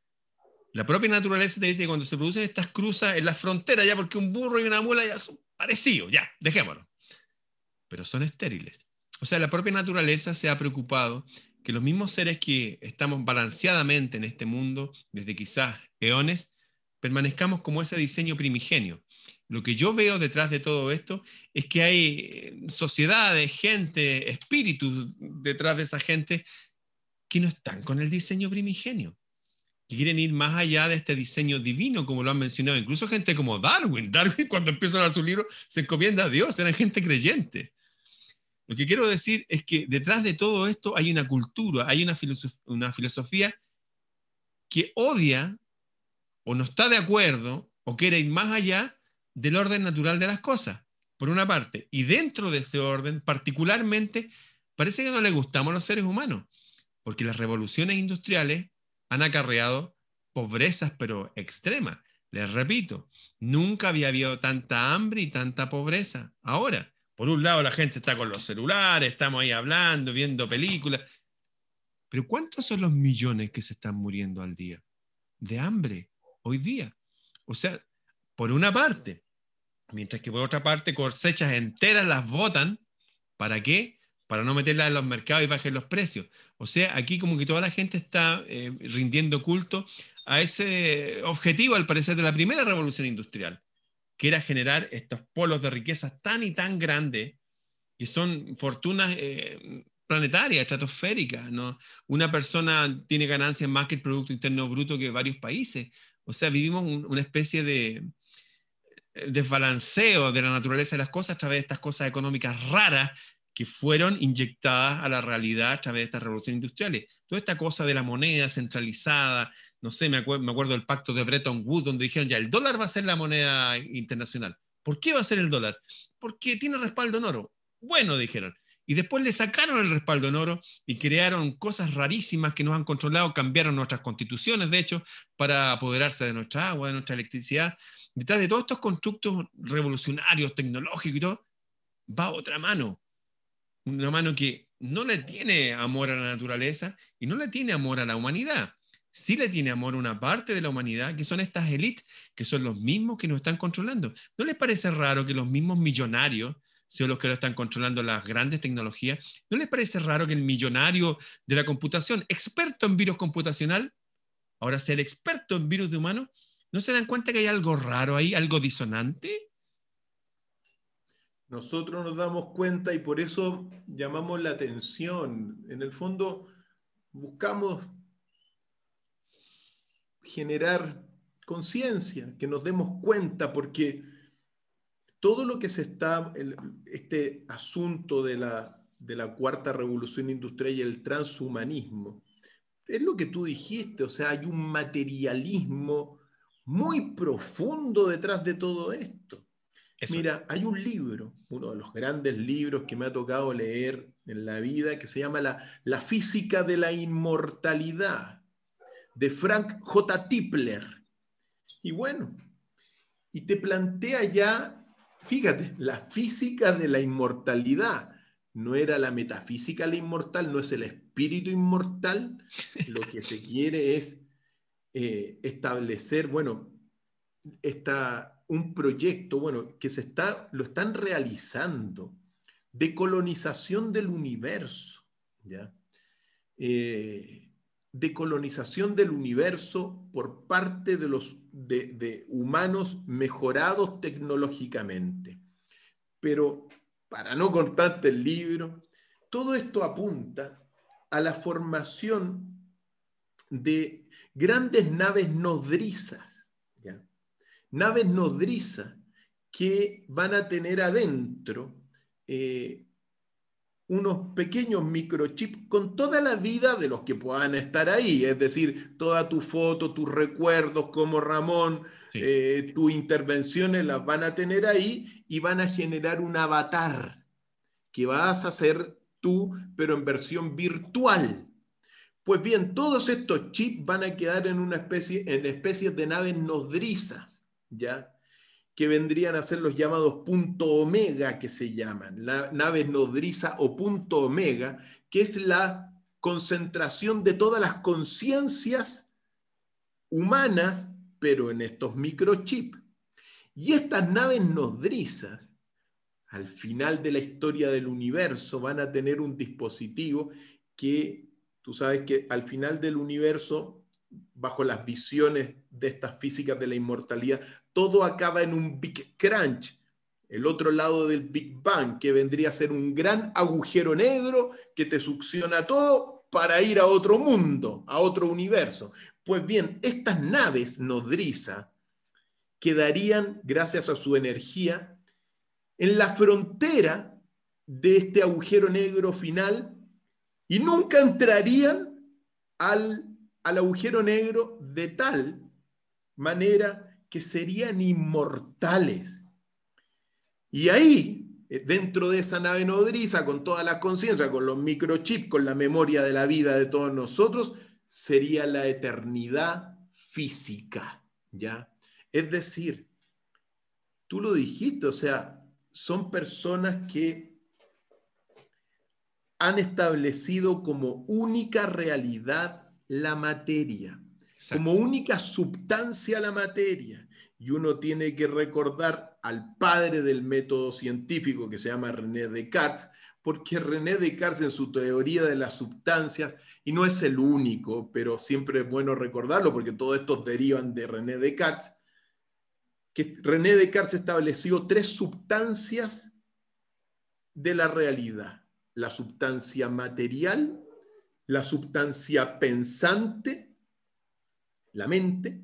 La propia naturaleza te dice que cuando se producen estas cruzas en la frontera, ya porque un burro y una mula ya son parecidos, ya, dejémoslo. Pero son estériles. O sea, la propia naturaleza se ha preocupado que los mismos seres que estamos balanceadamente en este mundo, desde quizás eones, permanezcamos como ese diseño primigenio. Lo que yo veo detrás de todo esto es que hay eh, sociedades, gente, espíritus detrás de esa gente que no están con el diseño primigenio que quieren ir más allá de este diseño divino, como lo han mencionado, incluso gente como Darwin. Darwin cuando empieza a dar su libro se encomienda a Dios, eran gente creyente. Lo que quiero decir es que detrás de todo esto hay una cultura, hay una, filosofía que odia o no está de acuerdo o quiere ir más allá del orden natural de las cosas, por una parte. Y dentro de ese orden, particularmente, parece que no le gustamos los seres humanos, porque las revoluciones industriales han acarreado pobrezas, pero extremas. Les repito, nunca había habido tanta hambre y tanta pobreza. Ahora, por un lado, la gente está con los celulares, estamos ahí hablando, viendo películas. Pero ¿cuántos son los millones que se están muriendo al día de hambre hoy día? O sea, por una parte, mientras que por otra parte cosechas enteras las votan, ¿para qué? para no meterla en los mercados y bajen los precios. O sea, aquí como que toda la gente está eh, rindiendo culto a ese objetivo, al parecer, de la primera revolución industrial, que era generar estos polos de riqueza tan y tan grandes, que son fortunas eh, planetarias, estratosféricas. ¿no? Una persona tiene ganancias más que el Producto Interno Bruto que varios países. O sea, vivimos una especie de desbalanceo de la naturaleza de las cosas a través de estas cosas económicas raras que fueron inyectadas a la realidad a través de estas revoluciones industriales. Toda esta cosa de la moneda centralizada, no sé, me, acuerdo, me acuerdo del pacto de Bretton Woods, donde dijeron ya, el dólar va a ser la moneda internacional. ¿Por qué va a ser el dólar? Porque tiene respaldo en oro. Bueno, dijeron. Y después le sacaron el respaldo en oro y crearon cosas rarísimas que nos han controlado, cambiaron nuestras constituciones, de hecho, para apoderarse de nuestra agua, de nuestra electricidad. Detrás de todos estos constructos revolucionarios, tecnológicos y todo, va otra mano, una mano que no le tiene amor a la naturaleza y no le tiene amor a la humanidad. Sí le tiene amor una parte de la humanidad, que son estas élites, que son los mismos que nos están controlando. ¿No les parece raro que los mismos millonarios sean los que lo están controlando las grandes tecnologías? ¿No les parece raro que el millonario de la computación, experto en virus computacional, ahora sea experto en virus de humanos? ¿No se dan cuenta que hay algo raro ahí, algo disonante? Nosotros nos damos cuenta y por eso llamamos la atención. En el fondo, buscamos generar conciencia, que nos demos cuenta, porque todo lo que se está, este asunto de la, de la cuarta revolución industrial y el transhumanismo, es lo que tú dijiste, o sea, hay un materialismo muy profundo detrás de todo esto. Mira, hay un libro, uno de los grandes libros que me ha tocado leer en la vida, que se llama La, la física de la inmortalidad, de Frank J. Tipler. Y bueno, y te plantea ya, fíjate, la física de la inmortalidad. No era la metafísica la inmortal, no es el espíritu inmortal. Lo que se quiere es eh, establecer, bueno, esta un proyecto, bueno, que se está, lo están realizando de colonización del universo, ¿ya? Eh, de colonización del universo por parte de los de, humanos mejorados tecnológicamente. Pero para no cortarte el libro, todo esto apunta a la formación de grandes naves nodrizas naves nodrizas que van a tener adentro eh, unos pequeños microchips con toda la vida de los que puedan estar ahí, es decir, toda tu foto, tus recuerdos como Ramón, eh, tus intervenciones las van a tener ahí y van a generar un avatar que vas a hacer tú, pero en versión virtual. Pues bien, todos estos chips van a quedar en una especie, en especies de naves nodrizas ¿ya? Que vendrían a ser los llamados punto omega que se llaman, la nave nodriza o punto omega, que es la concentración de todas las conciencias humanas, pero en estos microchips. Y estas naves nodrizas, al final de la historia del universo, van a tener un dispositivo que, tú sabes que al final del universo, bajo las visiones de estas físicas de la inmortalidad, todo acaba en un Big Crunch, el otro lado del Big Bang, que vendría a ser un gran agujero negro que te succiona todo para ir a otro mundo, a otro universo. Pues bien, estas naves nodriza quedarían, gracias a su energía, en la frontera de este agujero negro final y nunca entrarían al, al agujero negro de tal manera que serían inmortales. Y ahí, eh, dentro de esa nave nodriza, con toda la conciencia, con los microchips, con la memoria de la vida de todos nosotros, sería la eternidad física, ¿ya? Es decir, tú lo dijiste, o sea, son personas que han establecido como única realidad la materia, como única sustancia la materia. Y uno tiene que recordar al padre del método científico que se llama René Descartes, porque René Descartes en su teoría de las sustancias, y no es el único, pero siempre es bueno recordarlo porque todos estos derivan de René Descartes, que René Descartes estableció tres sustancias de la realidad. La sustancia material, la sustancia pensante, la mente,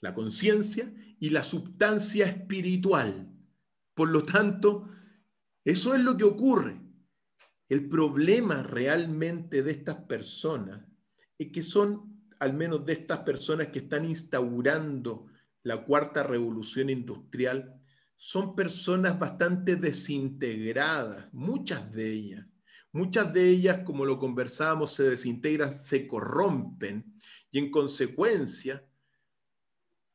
la conciencia, y la sustancia espiritual. Por lo tanto, eso es lo que ocurre. El problema realmente de estas personas es que son, al menos de estas personas que están instaurando la cuarta revolución industrial, son personas bastante desintegradas, muchas de ellas. Muchas de ellas, como lo conversábamos, se desintegran, se corrompen y en consecuencia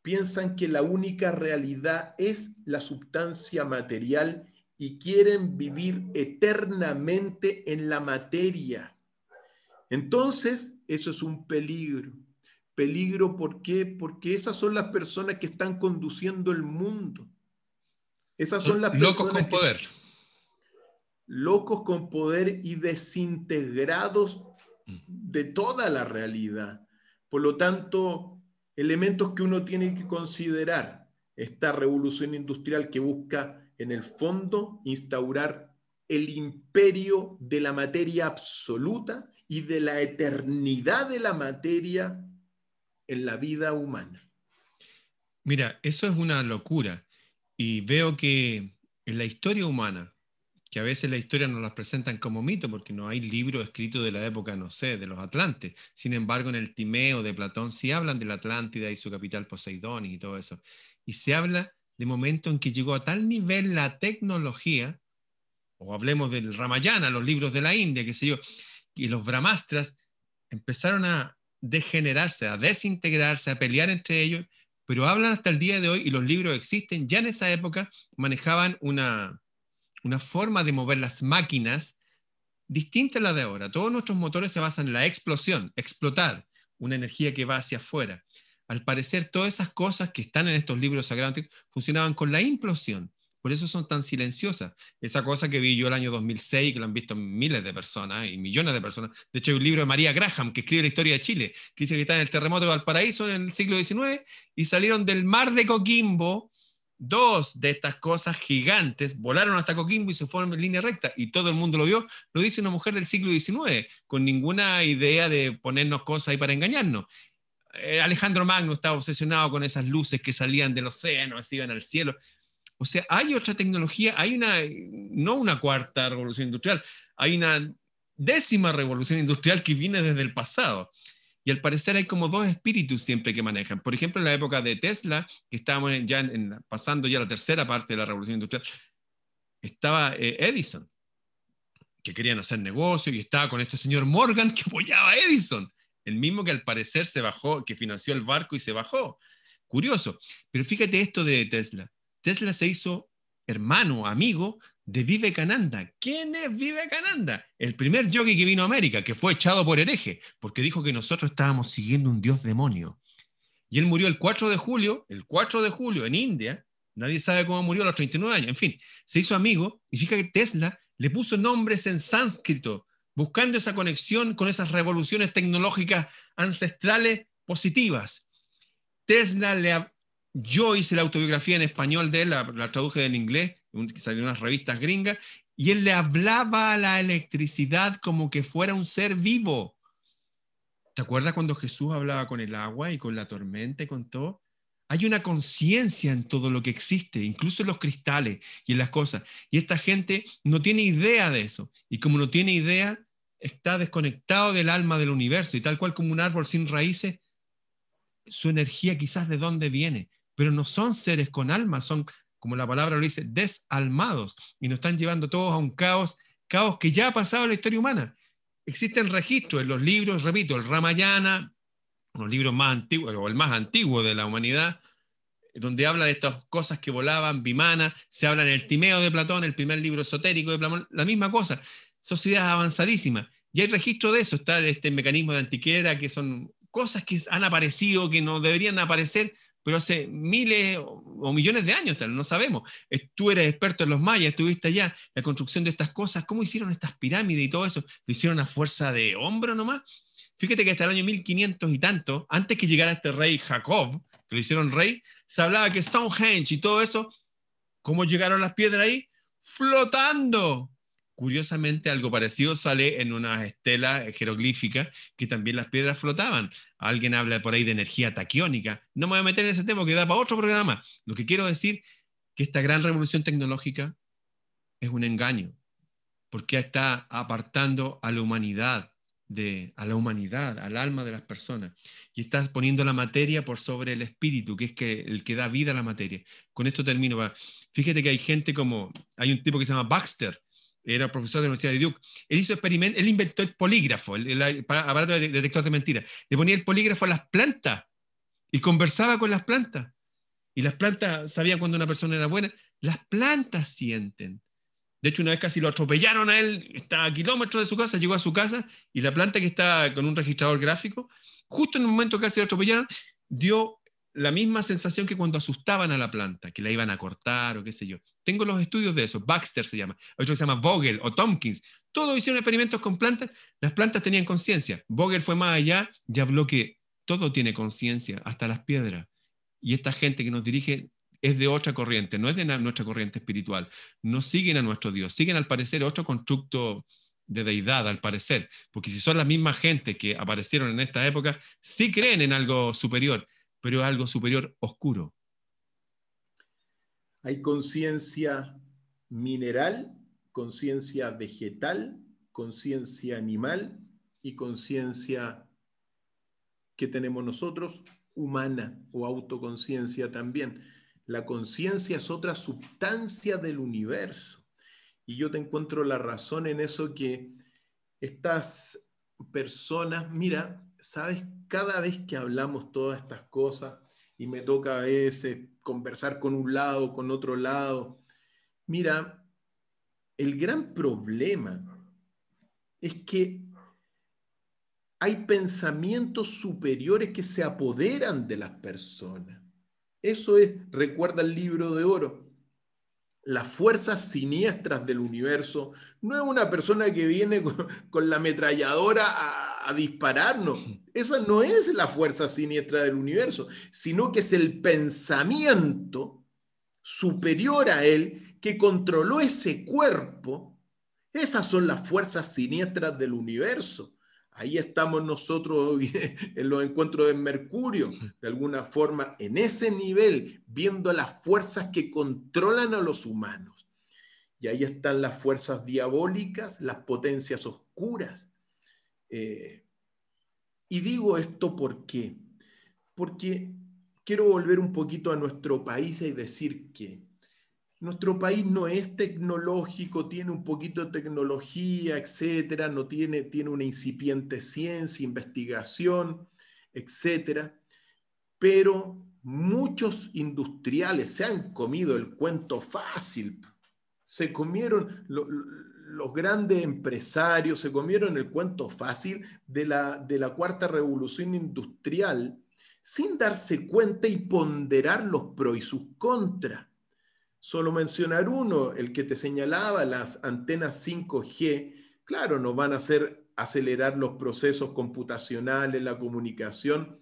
piensan que la única realidad es la sustancia material y quieren vivir eternamente en la materia. Entonces, eso es un peligro. Peligro, ¿por qué? Porque esas son las personas que están conduciendo el mundo. Esas son las locos con poder. Locos con poder y desintegrados de toda la realidad. Por lo tanto, elementos que uno tiene que considerar. Esta revolución industrial que busca, en el fondo, instaurar el imperio de la materia absoluta y de la eternidad de la materia en la vida humana. Mira, eso es una locura. Y veo que en la historia humana, que a veces la historia nos las presentan como mito, porque no hay libro escrito de la época, no sé, de los Atlantes. Sin embargo, en el Timeo de Platón sí hablan de la Atlántida y su capital Poseidonis y todo eso. Y se habla de momento en que llegó a tal nivel la tecnología, o hablemos del Ramayana, los libros de la India, qué sé yo, y los Brahmastras empezaron a degenerarse, a desintegrarse, a pelear entre ellos, pero hablan hasta el día de hoy y los libros existen. Ya en esa época manejaban una, una forma de mover las máquinas distinta a la de ahora. Todos nuestros motores se basan en la explosión, explotar, una energía que va hacia afuera. Al parecer, todas esas cosas que están en estos libros sagrados funcionaban con la implosión. Por eso son tan silenciosas. Esa cosa que vi yo el año 2006, que lo han visto miles de personas y millones de personas. De hecho, hay un libro de María Graham que escribe la historia de Chile, que dice que está en el terremoto de Valparaíso en el siglo XIX y salieron del mar de Coquimbo dos de estas cosas gigantes volaron hasta Coquimbo y se fueron en línea recta y todo el mundo lo vio, lo dice una mujer del siglo XIX, con ninguna idea de ponernos cosas ahí para engañarnos. Eh, Alejandro Magno estaba obsesionado con esas luces que salían del océano, se iban al cielo. O sea, hay otra tecnología, hay una, no una cuarta revolución industrial, hay una décima revolución industrial que viene desde el pasado. Y al parecer hay como dos espíritus siempre que manejan. Por ejemplo, en la época de Tesla, que estábamos ya pasando ya la tercera parte de la revolución industrial, estaba eh, Edison, que querían hacer negocio, y estaba con este señor Morgan que apoyaba a Edison, el mismo que al parecer se bajó, que financió el barco y se bajó. Curioso. Pero fíjate esto de Tesla. Tesla se hizo hermano, amigo de Vivekananda. ¿Quién es Vivekananda? El primer yogi que vino a América, que fue echado por hereje, porque dijo que nosotros estábamos siguiendo un dios demonio. Y él murió el 4 de julio, el 4 de julio en India, nadie sabe cómo murió a los 39 años, en fin, se hizo amigo y fíjate que Tesla le puso nombres en sánscrito, buscando esa conexión con esas revoluciones tecnológicas ancestrales positivas. Tesla le, yo hice la autobiografía en español de él, la, la traduje en inglés, que salió unas revistas gringas, y él le hablaba a la electricidad como que fuera un ser vivo. ¿Te acuerdas cuando Jesús hablaba con el agua y con la tormenta y con todo? Hay una conciencia en todo lo que existe, incluso en los cristales y en las cosas. Y esta gente no tiene idea de eso. Y como no tiene idea, está desconectado del alma del universo. Y tal cual como un árbol sin raíces, su energía quizás de dónde viene. Pero no son seres con alma, son, como la palabra lo dice, desalmados. Y nos están llevando todos a un caos, caos que ya ha pasado en la historia humana. Existen registros en los libros, repito, el Ramayana, los libros más antiguos, o el más antiguo de la humanidad, donde habla de estas cosas que volaban, Vimana, se habla en el Timeo de Platón, el primer libro esotérico de Platón, la misma cosa, sociedades avanzadísimas. Y hay registro de eso, está este mecanismo de antiquera, que son cosas que han aparecido, que no deberían aparecer, pero hace miles o millones de años, no sabemos. Tú eres experto en los mayas, estuviste allá, la construcción de estas cosas, ¿cómo hicieron estas pirámides y todo eso? ¿Lo hicieron a fuerza de hombro nomás? Fíjate que hasta el año 1500 y tanto, antes que llegara este rey Jacob, que lo hicieron rey, se hablaba que Stonehenge y todo eso, ¿cómo llegaron las piedras ahí? Flotando. Curiosamente, algo parecido sale en una estela jeroglífica que también las piedras flotaban. Alguien habla por ahí de energía taquiónica. No me voy a meter en ese tema que da para otro programa. Lo que quiero decir que esta gran revolución tecnológica es un engaño, porque está apartando a la humanidad a la humanidad, al alma de las personas. Y estás poniendo la materia por sobre el espíritu, que es que, el que da vida a la materia. Con esto termino. Fíjate que hay gente como, hay un tipo que se llama Baxter, era profesor de la Universidad de Duke. Él hizo experimento, él inventó el polígrafo, el, aparato de detector de mentiras. Le ponía el polígrafo a las plantas y conversaba con las plantas. Y las plantas sabían cuando una persona era buena. Las plantas sienten. De hecho, una vez casi lo atropellaron a él, estaba a kilómetros de su casa, llegó a su casa y la planta que está con un registrador gráfico, justo en el momento que casi lo atropellaron, dio la misma sensación que cuando asustaban a la planta, que la iban a cortar o qué sé yo. Tengo los estudios de eso, Baxter se llama, otro que se llama Vogel o Tompkins. Todos hicieron experimentos con plantas, las plantas tenían conciencia. Vogel fue más allá y habló que todo tiene conciencia, hasta las piedras. Y esta gente que nos dirige es de otra corriente, no es de nuestra corriente espiritual. No siguen a nuestro Dios, siguen al parecer otro constructo de deidad, al parecer, porque si son la misma gente que aparecieron en esta época, sí creen en algo superior, pero algo superior oscuro. Hay conciencia mineral, conciencia vegetal, conciencia animal y conciencia que tenemos nosotros, humana o autoconciencia también. La conciencia es otra sustancia del universo. Y yo te encuentro la razón en eso que estas personas, mira, sabes, cada vez que hablamos todas estas cosas y me toca a veces conversar con un lado, con otro lado, mira, el gran problema es que hay pensamientos superiores que se apoderan de las personas. Eso es, recuerda el libro de oro. Las fuerzas siniestras del universo no es una persona que viene con, la ametralladora a, a, dispararnos. Esa no es la fuerza siniestra del universo, sino que es el pensamiento superior a él que controló ese cuerpo. Esas son las fuerzas siniestras del universo. Ahí estamos nosotros en los encuentros de Mercurio, de alguna forma, en ese nivel, viendo las fuerzas que controlan a los humanos. Y ahí están las fuerzas diabólicas, las potencias oscuras. Eh, y digo esto ¿por qué? Porque quiero volver un poquito a nuestro país y decir que nuestro país no es tecnológico, tiene un poquito de tecnología, etcétera, no tiene, tiene una incipiente ciencia, investigación, etcétera, pero muchos industriales se han comido el cuento fácil, se comieron los grandes empresarios, se comieron el cuento fácil de la, de la cuarta revolución industrial, sin darse cuenta y ponderar los pros y sus contras. Solo mencionar uno, el que te señalaba, las antenas 5G, claro, nos van a hacer acelerar los procesos computacionales, la comunicación,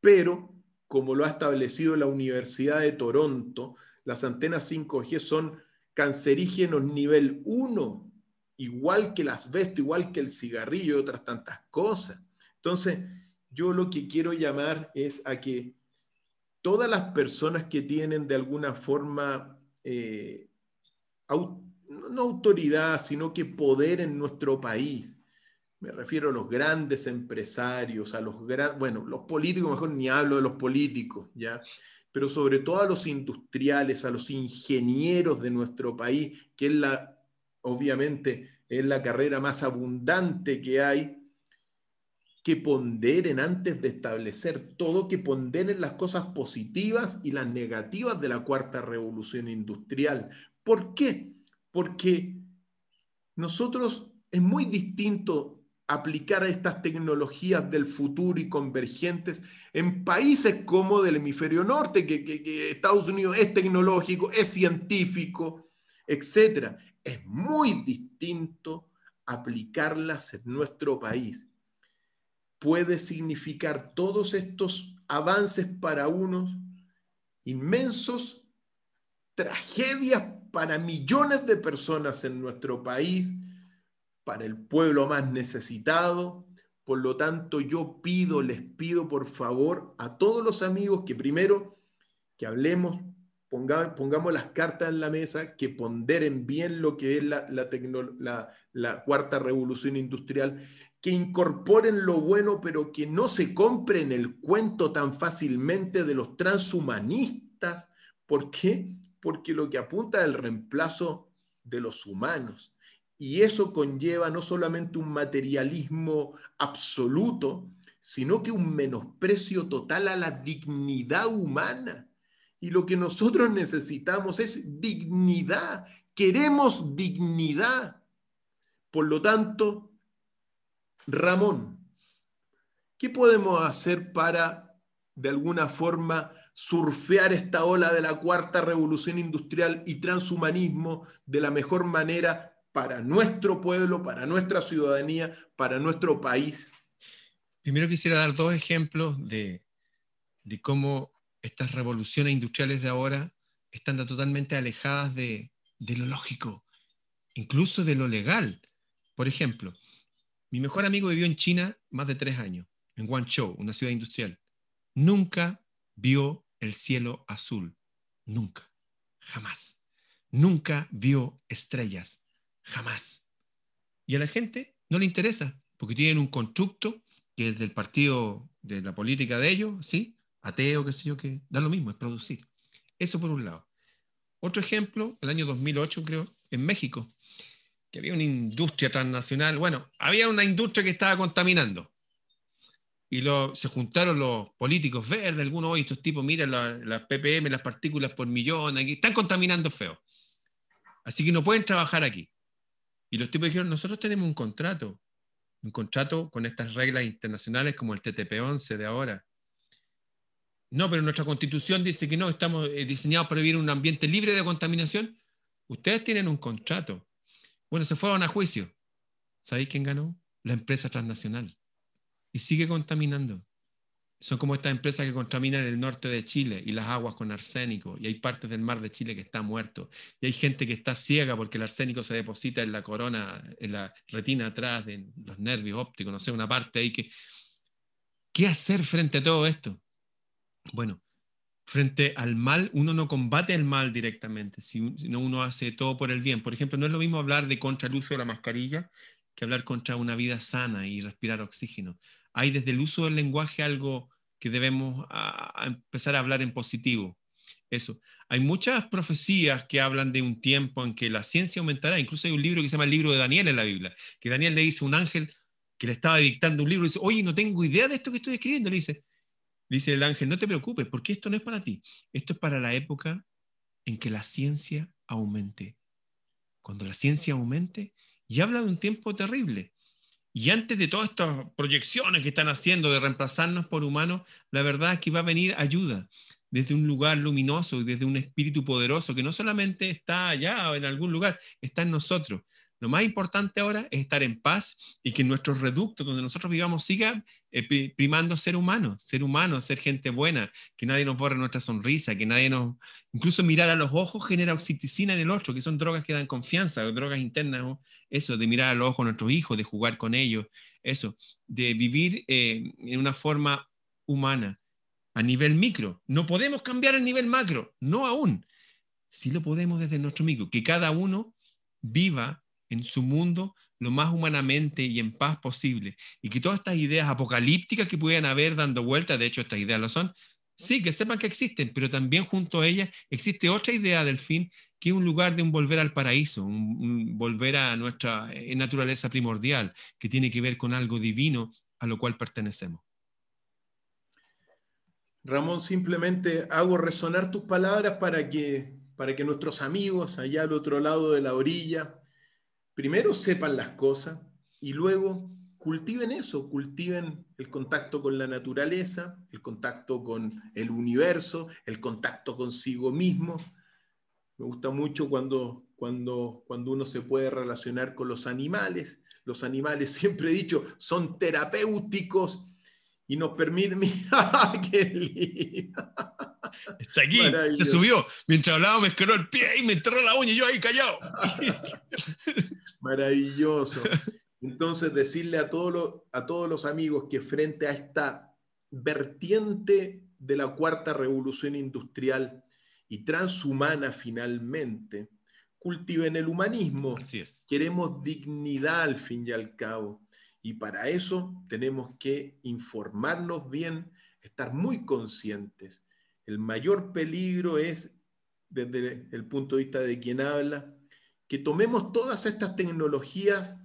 pero como lo ha establecido la Universidad de Toronto, las antenas 5G son cancerígenos nivel 1, igual que el asbesto, igual que el cigarrillo y otras tantas cosas. Entonces, yo lo que quiero llamar es a que todas las personas que tienen de alguna forma, eh, no autoridad, sino que poder en nuestro país, me refiero a los grandes empresarios, a los grandes, bueno, los políticos, mejor ni hablo de los políticos, ¿ya? Pero sobre todo a los industriales, a los ingenieros de nuestro país, que es la, obviamente, es la carrera más abundante que hay, que ponderen antes de establecer todo, que ponderen las cosas positivas y las negativas de la cuarta revolución industrial. ¿Por qué? Porque nosotros es muy distinto aplicar estas tecnologías del futuro y convergentes en países como del hemisferio norte, que, que Estados Unidos es tecnológico, es científico, etc. Es muy distinto aplicarlas en nuestro país puede significar todos estos avances para unos, inmensos tragedias para millones de personas en nuestro país, para el pueblo más necesitado. Por lo tanto, yo pido, les pido por favor a todos los amigos que primero que hablemos, pongamos, las cartas en la mesa, que ponderen bien lo que es la, la, cuarta revolución industrial que incorporen lo bueno, pero que no se compren el cuento tan fácilmente de los transhumanistas. ¿Por qué? Porque lo que apunta es el reemplazo de los humanos. Y eso conlleva no solamente un materialismo absoluto, sino que un menosprecio total a la dignidad humana. Y lo que nosotros necesitamos es dignidad. Queremos dignidad. Por lo tanto, Ramón, ¿qué podemos hacer para, de alguna forma, surfear esta ola de la cuarta revolución industrial y transhumanismo de la mejor manera para nuestro pueblo, para nuestra ciudadanía, para nuestro país? Primero quisiera dar dos ejemplos de, cómo estas revoluciones industriales de ahora están totalmente alejadas de, lo lógico, incluso de lo legal. Por ejemplo, mi mejor amigo vivió en China más de tres años, en Guangzhou, una ciudad industrial. Nunca vio el cielo azul. Nunca. Jamás. Nunca vio estrellas. Jamás. Y a la gente no le interesa, porque tienen un constructo que es del partido, de la política de ellos, ¿sí? Ateo, qué sé yo, que da lo mismo, es producir. Eso por un lado. Otro ejemplo, el año 2008 creo, en México había una industria transnacional, bueno, había una industria que estaba contaminando. Y se juntaron los políticos verdes, algunos hoy, estos tipos, miren las ppm, las partículas por millón, aquí, están contaminando feo. Así que no pueden trabajar aquí. Y los tipos dijeron, nosotros tenemos un contrato, un contrato con estas reglas internacionales como el TTP-11 de ahora. No, pero nuestra constitución dice que no, estamos eh, diseñados para vivir en un ambiente libre de contaminación. Ustedes tienen un contrato. Bueno, se fueron a juicio. ¿Sabéis quién ganó? La empresa transnacional. Y sigue contaminando. Son como estas empresas que contaminan el norte de Chile y las aguas con arsénico. Y hay partes del mar de Chile que está muerto. Y hay gente que está ciega porque el arsénico se deposita en la corona, en la retina atrás de los nervios ópticos, no sé, una parte ahí que... ¿Qué hacer frente a todo esto? Bueno, frente al mal, uno no combate el mal directamente, sino uno hace todo por el bien. Por ejemplo, no es lo mismo hablar de contra el uso de la mascarilla que hablar contra una vida sana y respirar oxígeno. Hay desde el uso del lenguaje algo que debemos empezar a hablar en positivo. Eso. Hay muchas profecías que hablan de un tiempo en que la ciencia aumentará. Incluso hay un libro que se llama el libro de Daniel en la Biblia, que Daniel le dice a un ángel que le estaba dictando un libro y dice, oye, no tengo idea de esto que estoy escribiendo. Le dice, Dice el ángel, no te preocupes, porque esto no es para ti. Esto es para la época en que la ciencia aumente. Cuando la ciencia aumente, y habla de un tiempo terrible. Y antes de todas estas proyecciones que están haciendo de reemplazarnos por humanos, la verdad es que va a venir ayuda desde un lugar luminoso y desde un espíritu poderoso que no solamente está allá o en algún lugar, está en nosotros. Lo más importante ahora es estar en paz y que nuestros reductos donde nosotros vivamos siga eh, primando ser humano, ser humano, ser gente buena, que nadie nos borre nuestra sonrisa, que nadie nos... Incluso mirar a los ojos genera oxitocina en el otro, que son drogas que dan confianza, drogas internas, eso, de mirar a los ojos a nuestros hijos, de jugar con ellos, eso, de vivir eh, en una forma humana, a nivel micro. No podemos cambiar el nivel macro, no aún. Sí lo podemos desde nuestro micro, que cada uno viva en su mundo lo más humanamente y en paz posible. Y que todas estas ideas apocalípticas que puedan haber dando vueltas, de hecho estas ideas lo son, sí, que sepan que existen, pero también junto a ellas existe otra idea del fin, que es un lugar de un volver al paraíso, un, volver a nuestra eh, naturaleza primordial, que tiene que ver con algo divino a lo cual pertenecemos. Ramón, simplemente hago resonar tus palabras para que, para que nuestros amigos allá al otro lado de la orilla, primero sepan las cosas y luego cultiven eso, cultiven el contacto con la naturaleza, el contacto con el universo, el contacto consigo mismo. Me gusta mucho cuando, cuando, cuando uno se puede relacionar con los animales. Los animales, siempre he dicho, son terapéuticos y nos permiten... ¡Qué lindo! Está aquí, se subió. Mientras hablaba me escaró el pie y me enterró la uña y yo ahí callado. Maravilloso. Entonces, decirle a, todos los, a todos los amigos que frente a esta vertiente de la cuarta revolución industrial y transhumana finalmente, cultiven el humanismo. Queremos dignidad al fin y al cabo. Y para eso tenemos que informarnos bien, estar muy conscientes. El mayor peligro es, desde el punto de vista de quien habla, que tomemos todas estas tecnologías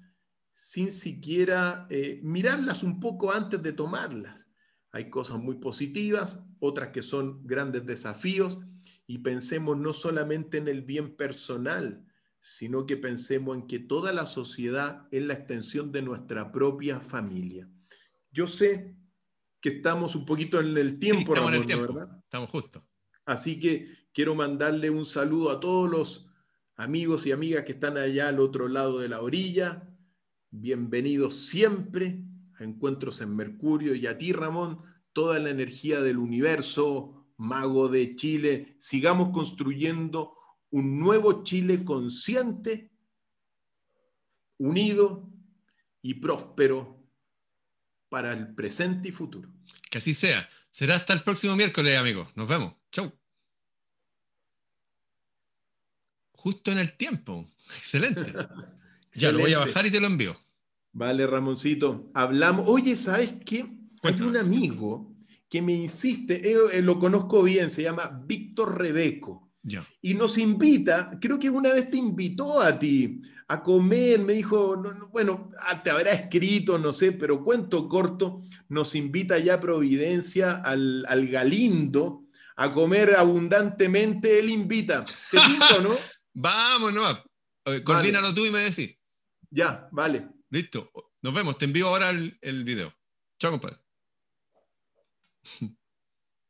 sin siquiera eh, mirarlas un poco antes de tomarlas. Hay cosas muy positivas, otras que son grandes desafíos, y pensemos no solamente en el bien personal, sino que pensemos en que toda la sociedad es la extensión de nuestra propia familia. Yo sé que estamos un poquito en el tiempo, estamos en el tiempo. ¿verdad? Estamos justo. Así que quiero mandarle un saludo a todos los amigos y amigas que están allá al otro lado de la orilla. Bienvenidos siempre a Encuentros en Mercurio y a ti, Ramón, toda la energía del universo, mago de Chile. Sigamos construyendo un nuevo Chile consciente, unido y próspero para el presente y futuro. Que así sea. Será hasta el próximo miércoles, amigos. Nos vemos. Chau. Justo en el tiempo. Excelente. ya lo voy a bajar y te lo envío. Vale, Ramoncito. Hablamos. Oye, ¿sabes qué? Hay un amigo que me insiste, eh, lo conozco bien, se llama Víctor Rebeco. Y nos invita, creo que una vez te invitó a ti a comer, me dijo, bueno, ah, te habrá escrito, no sé, pero cuento corto, nos invita ya a Providencia al, Galindo a comer abundantemente, él invita. ¿Te invito, no? Vámonos, coordínalo tú y me decís. Ya, vale. Listo, nos vemos, te envío ahora el, el video. Chao, compadre.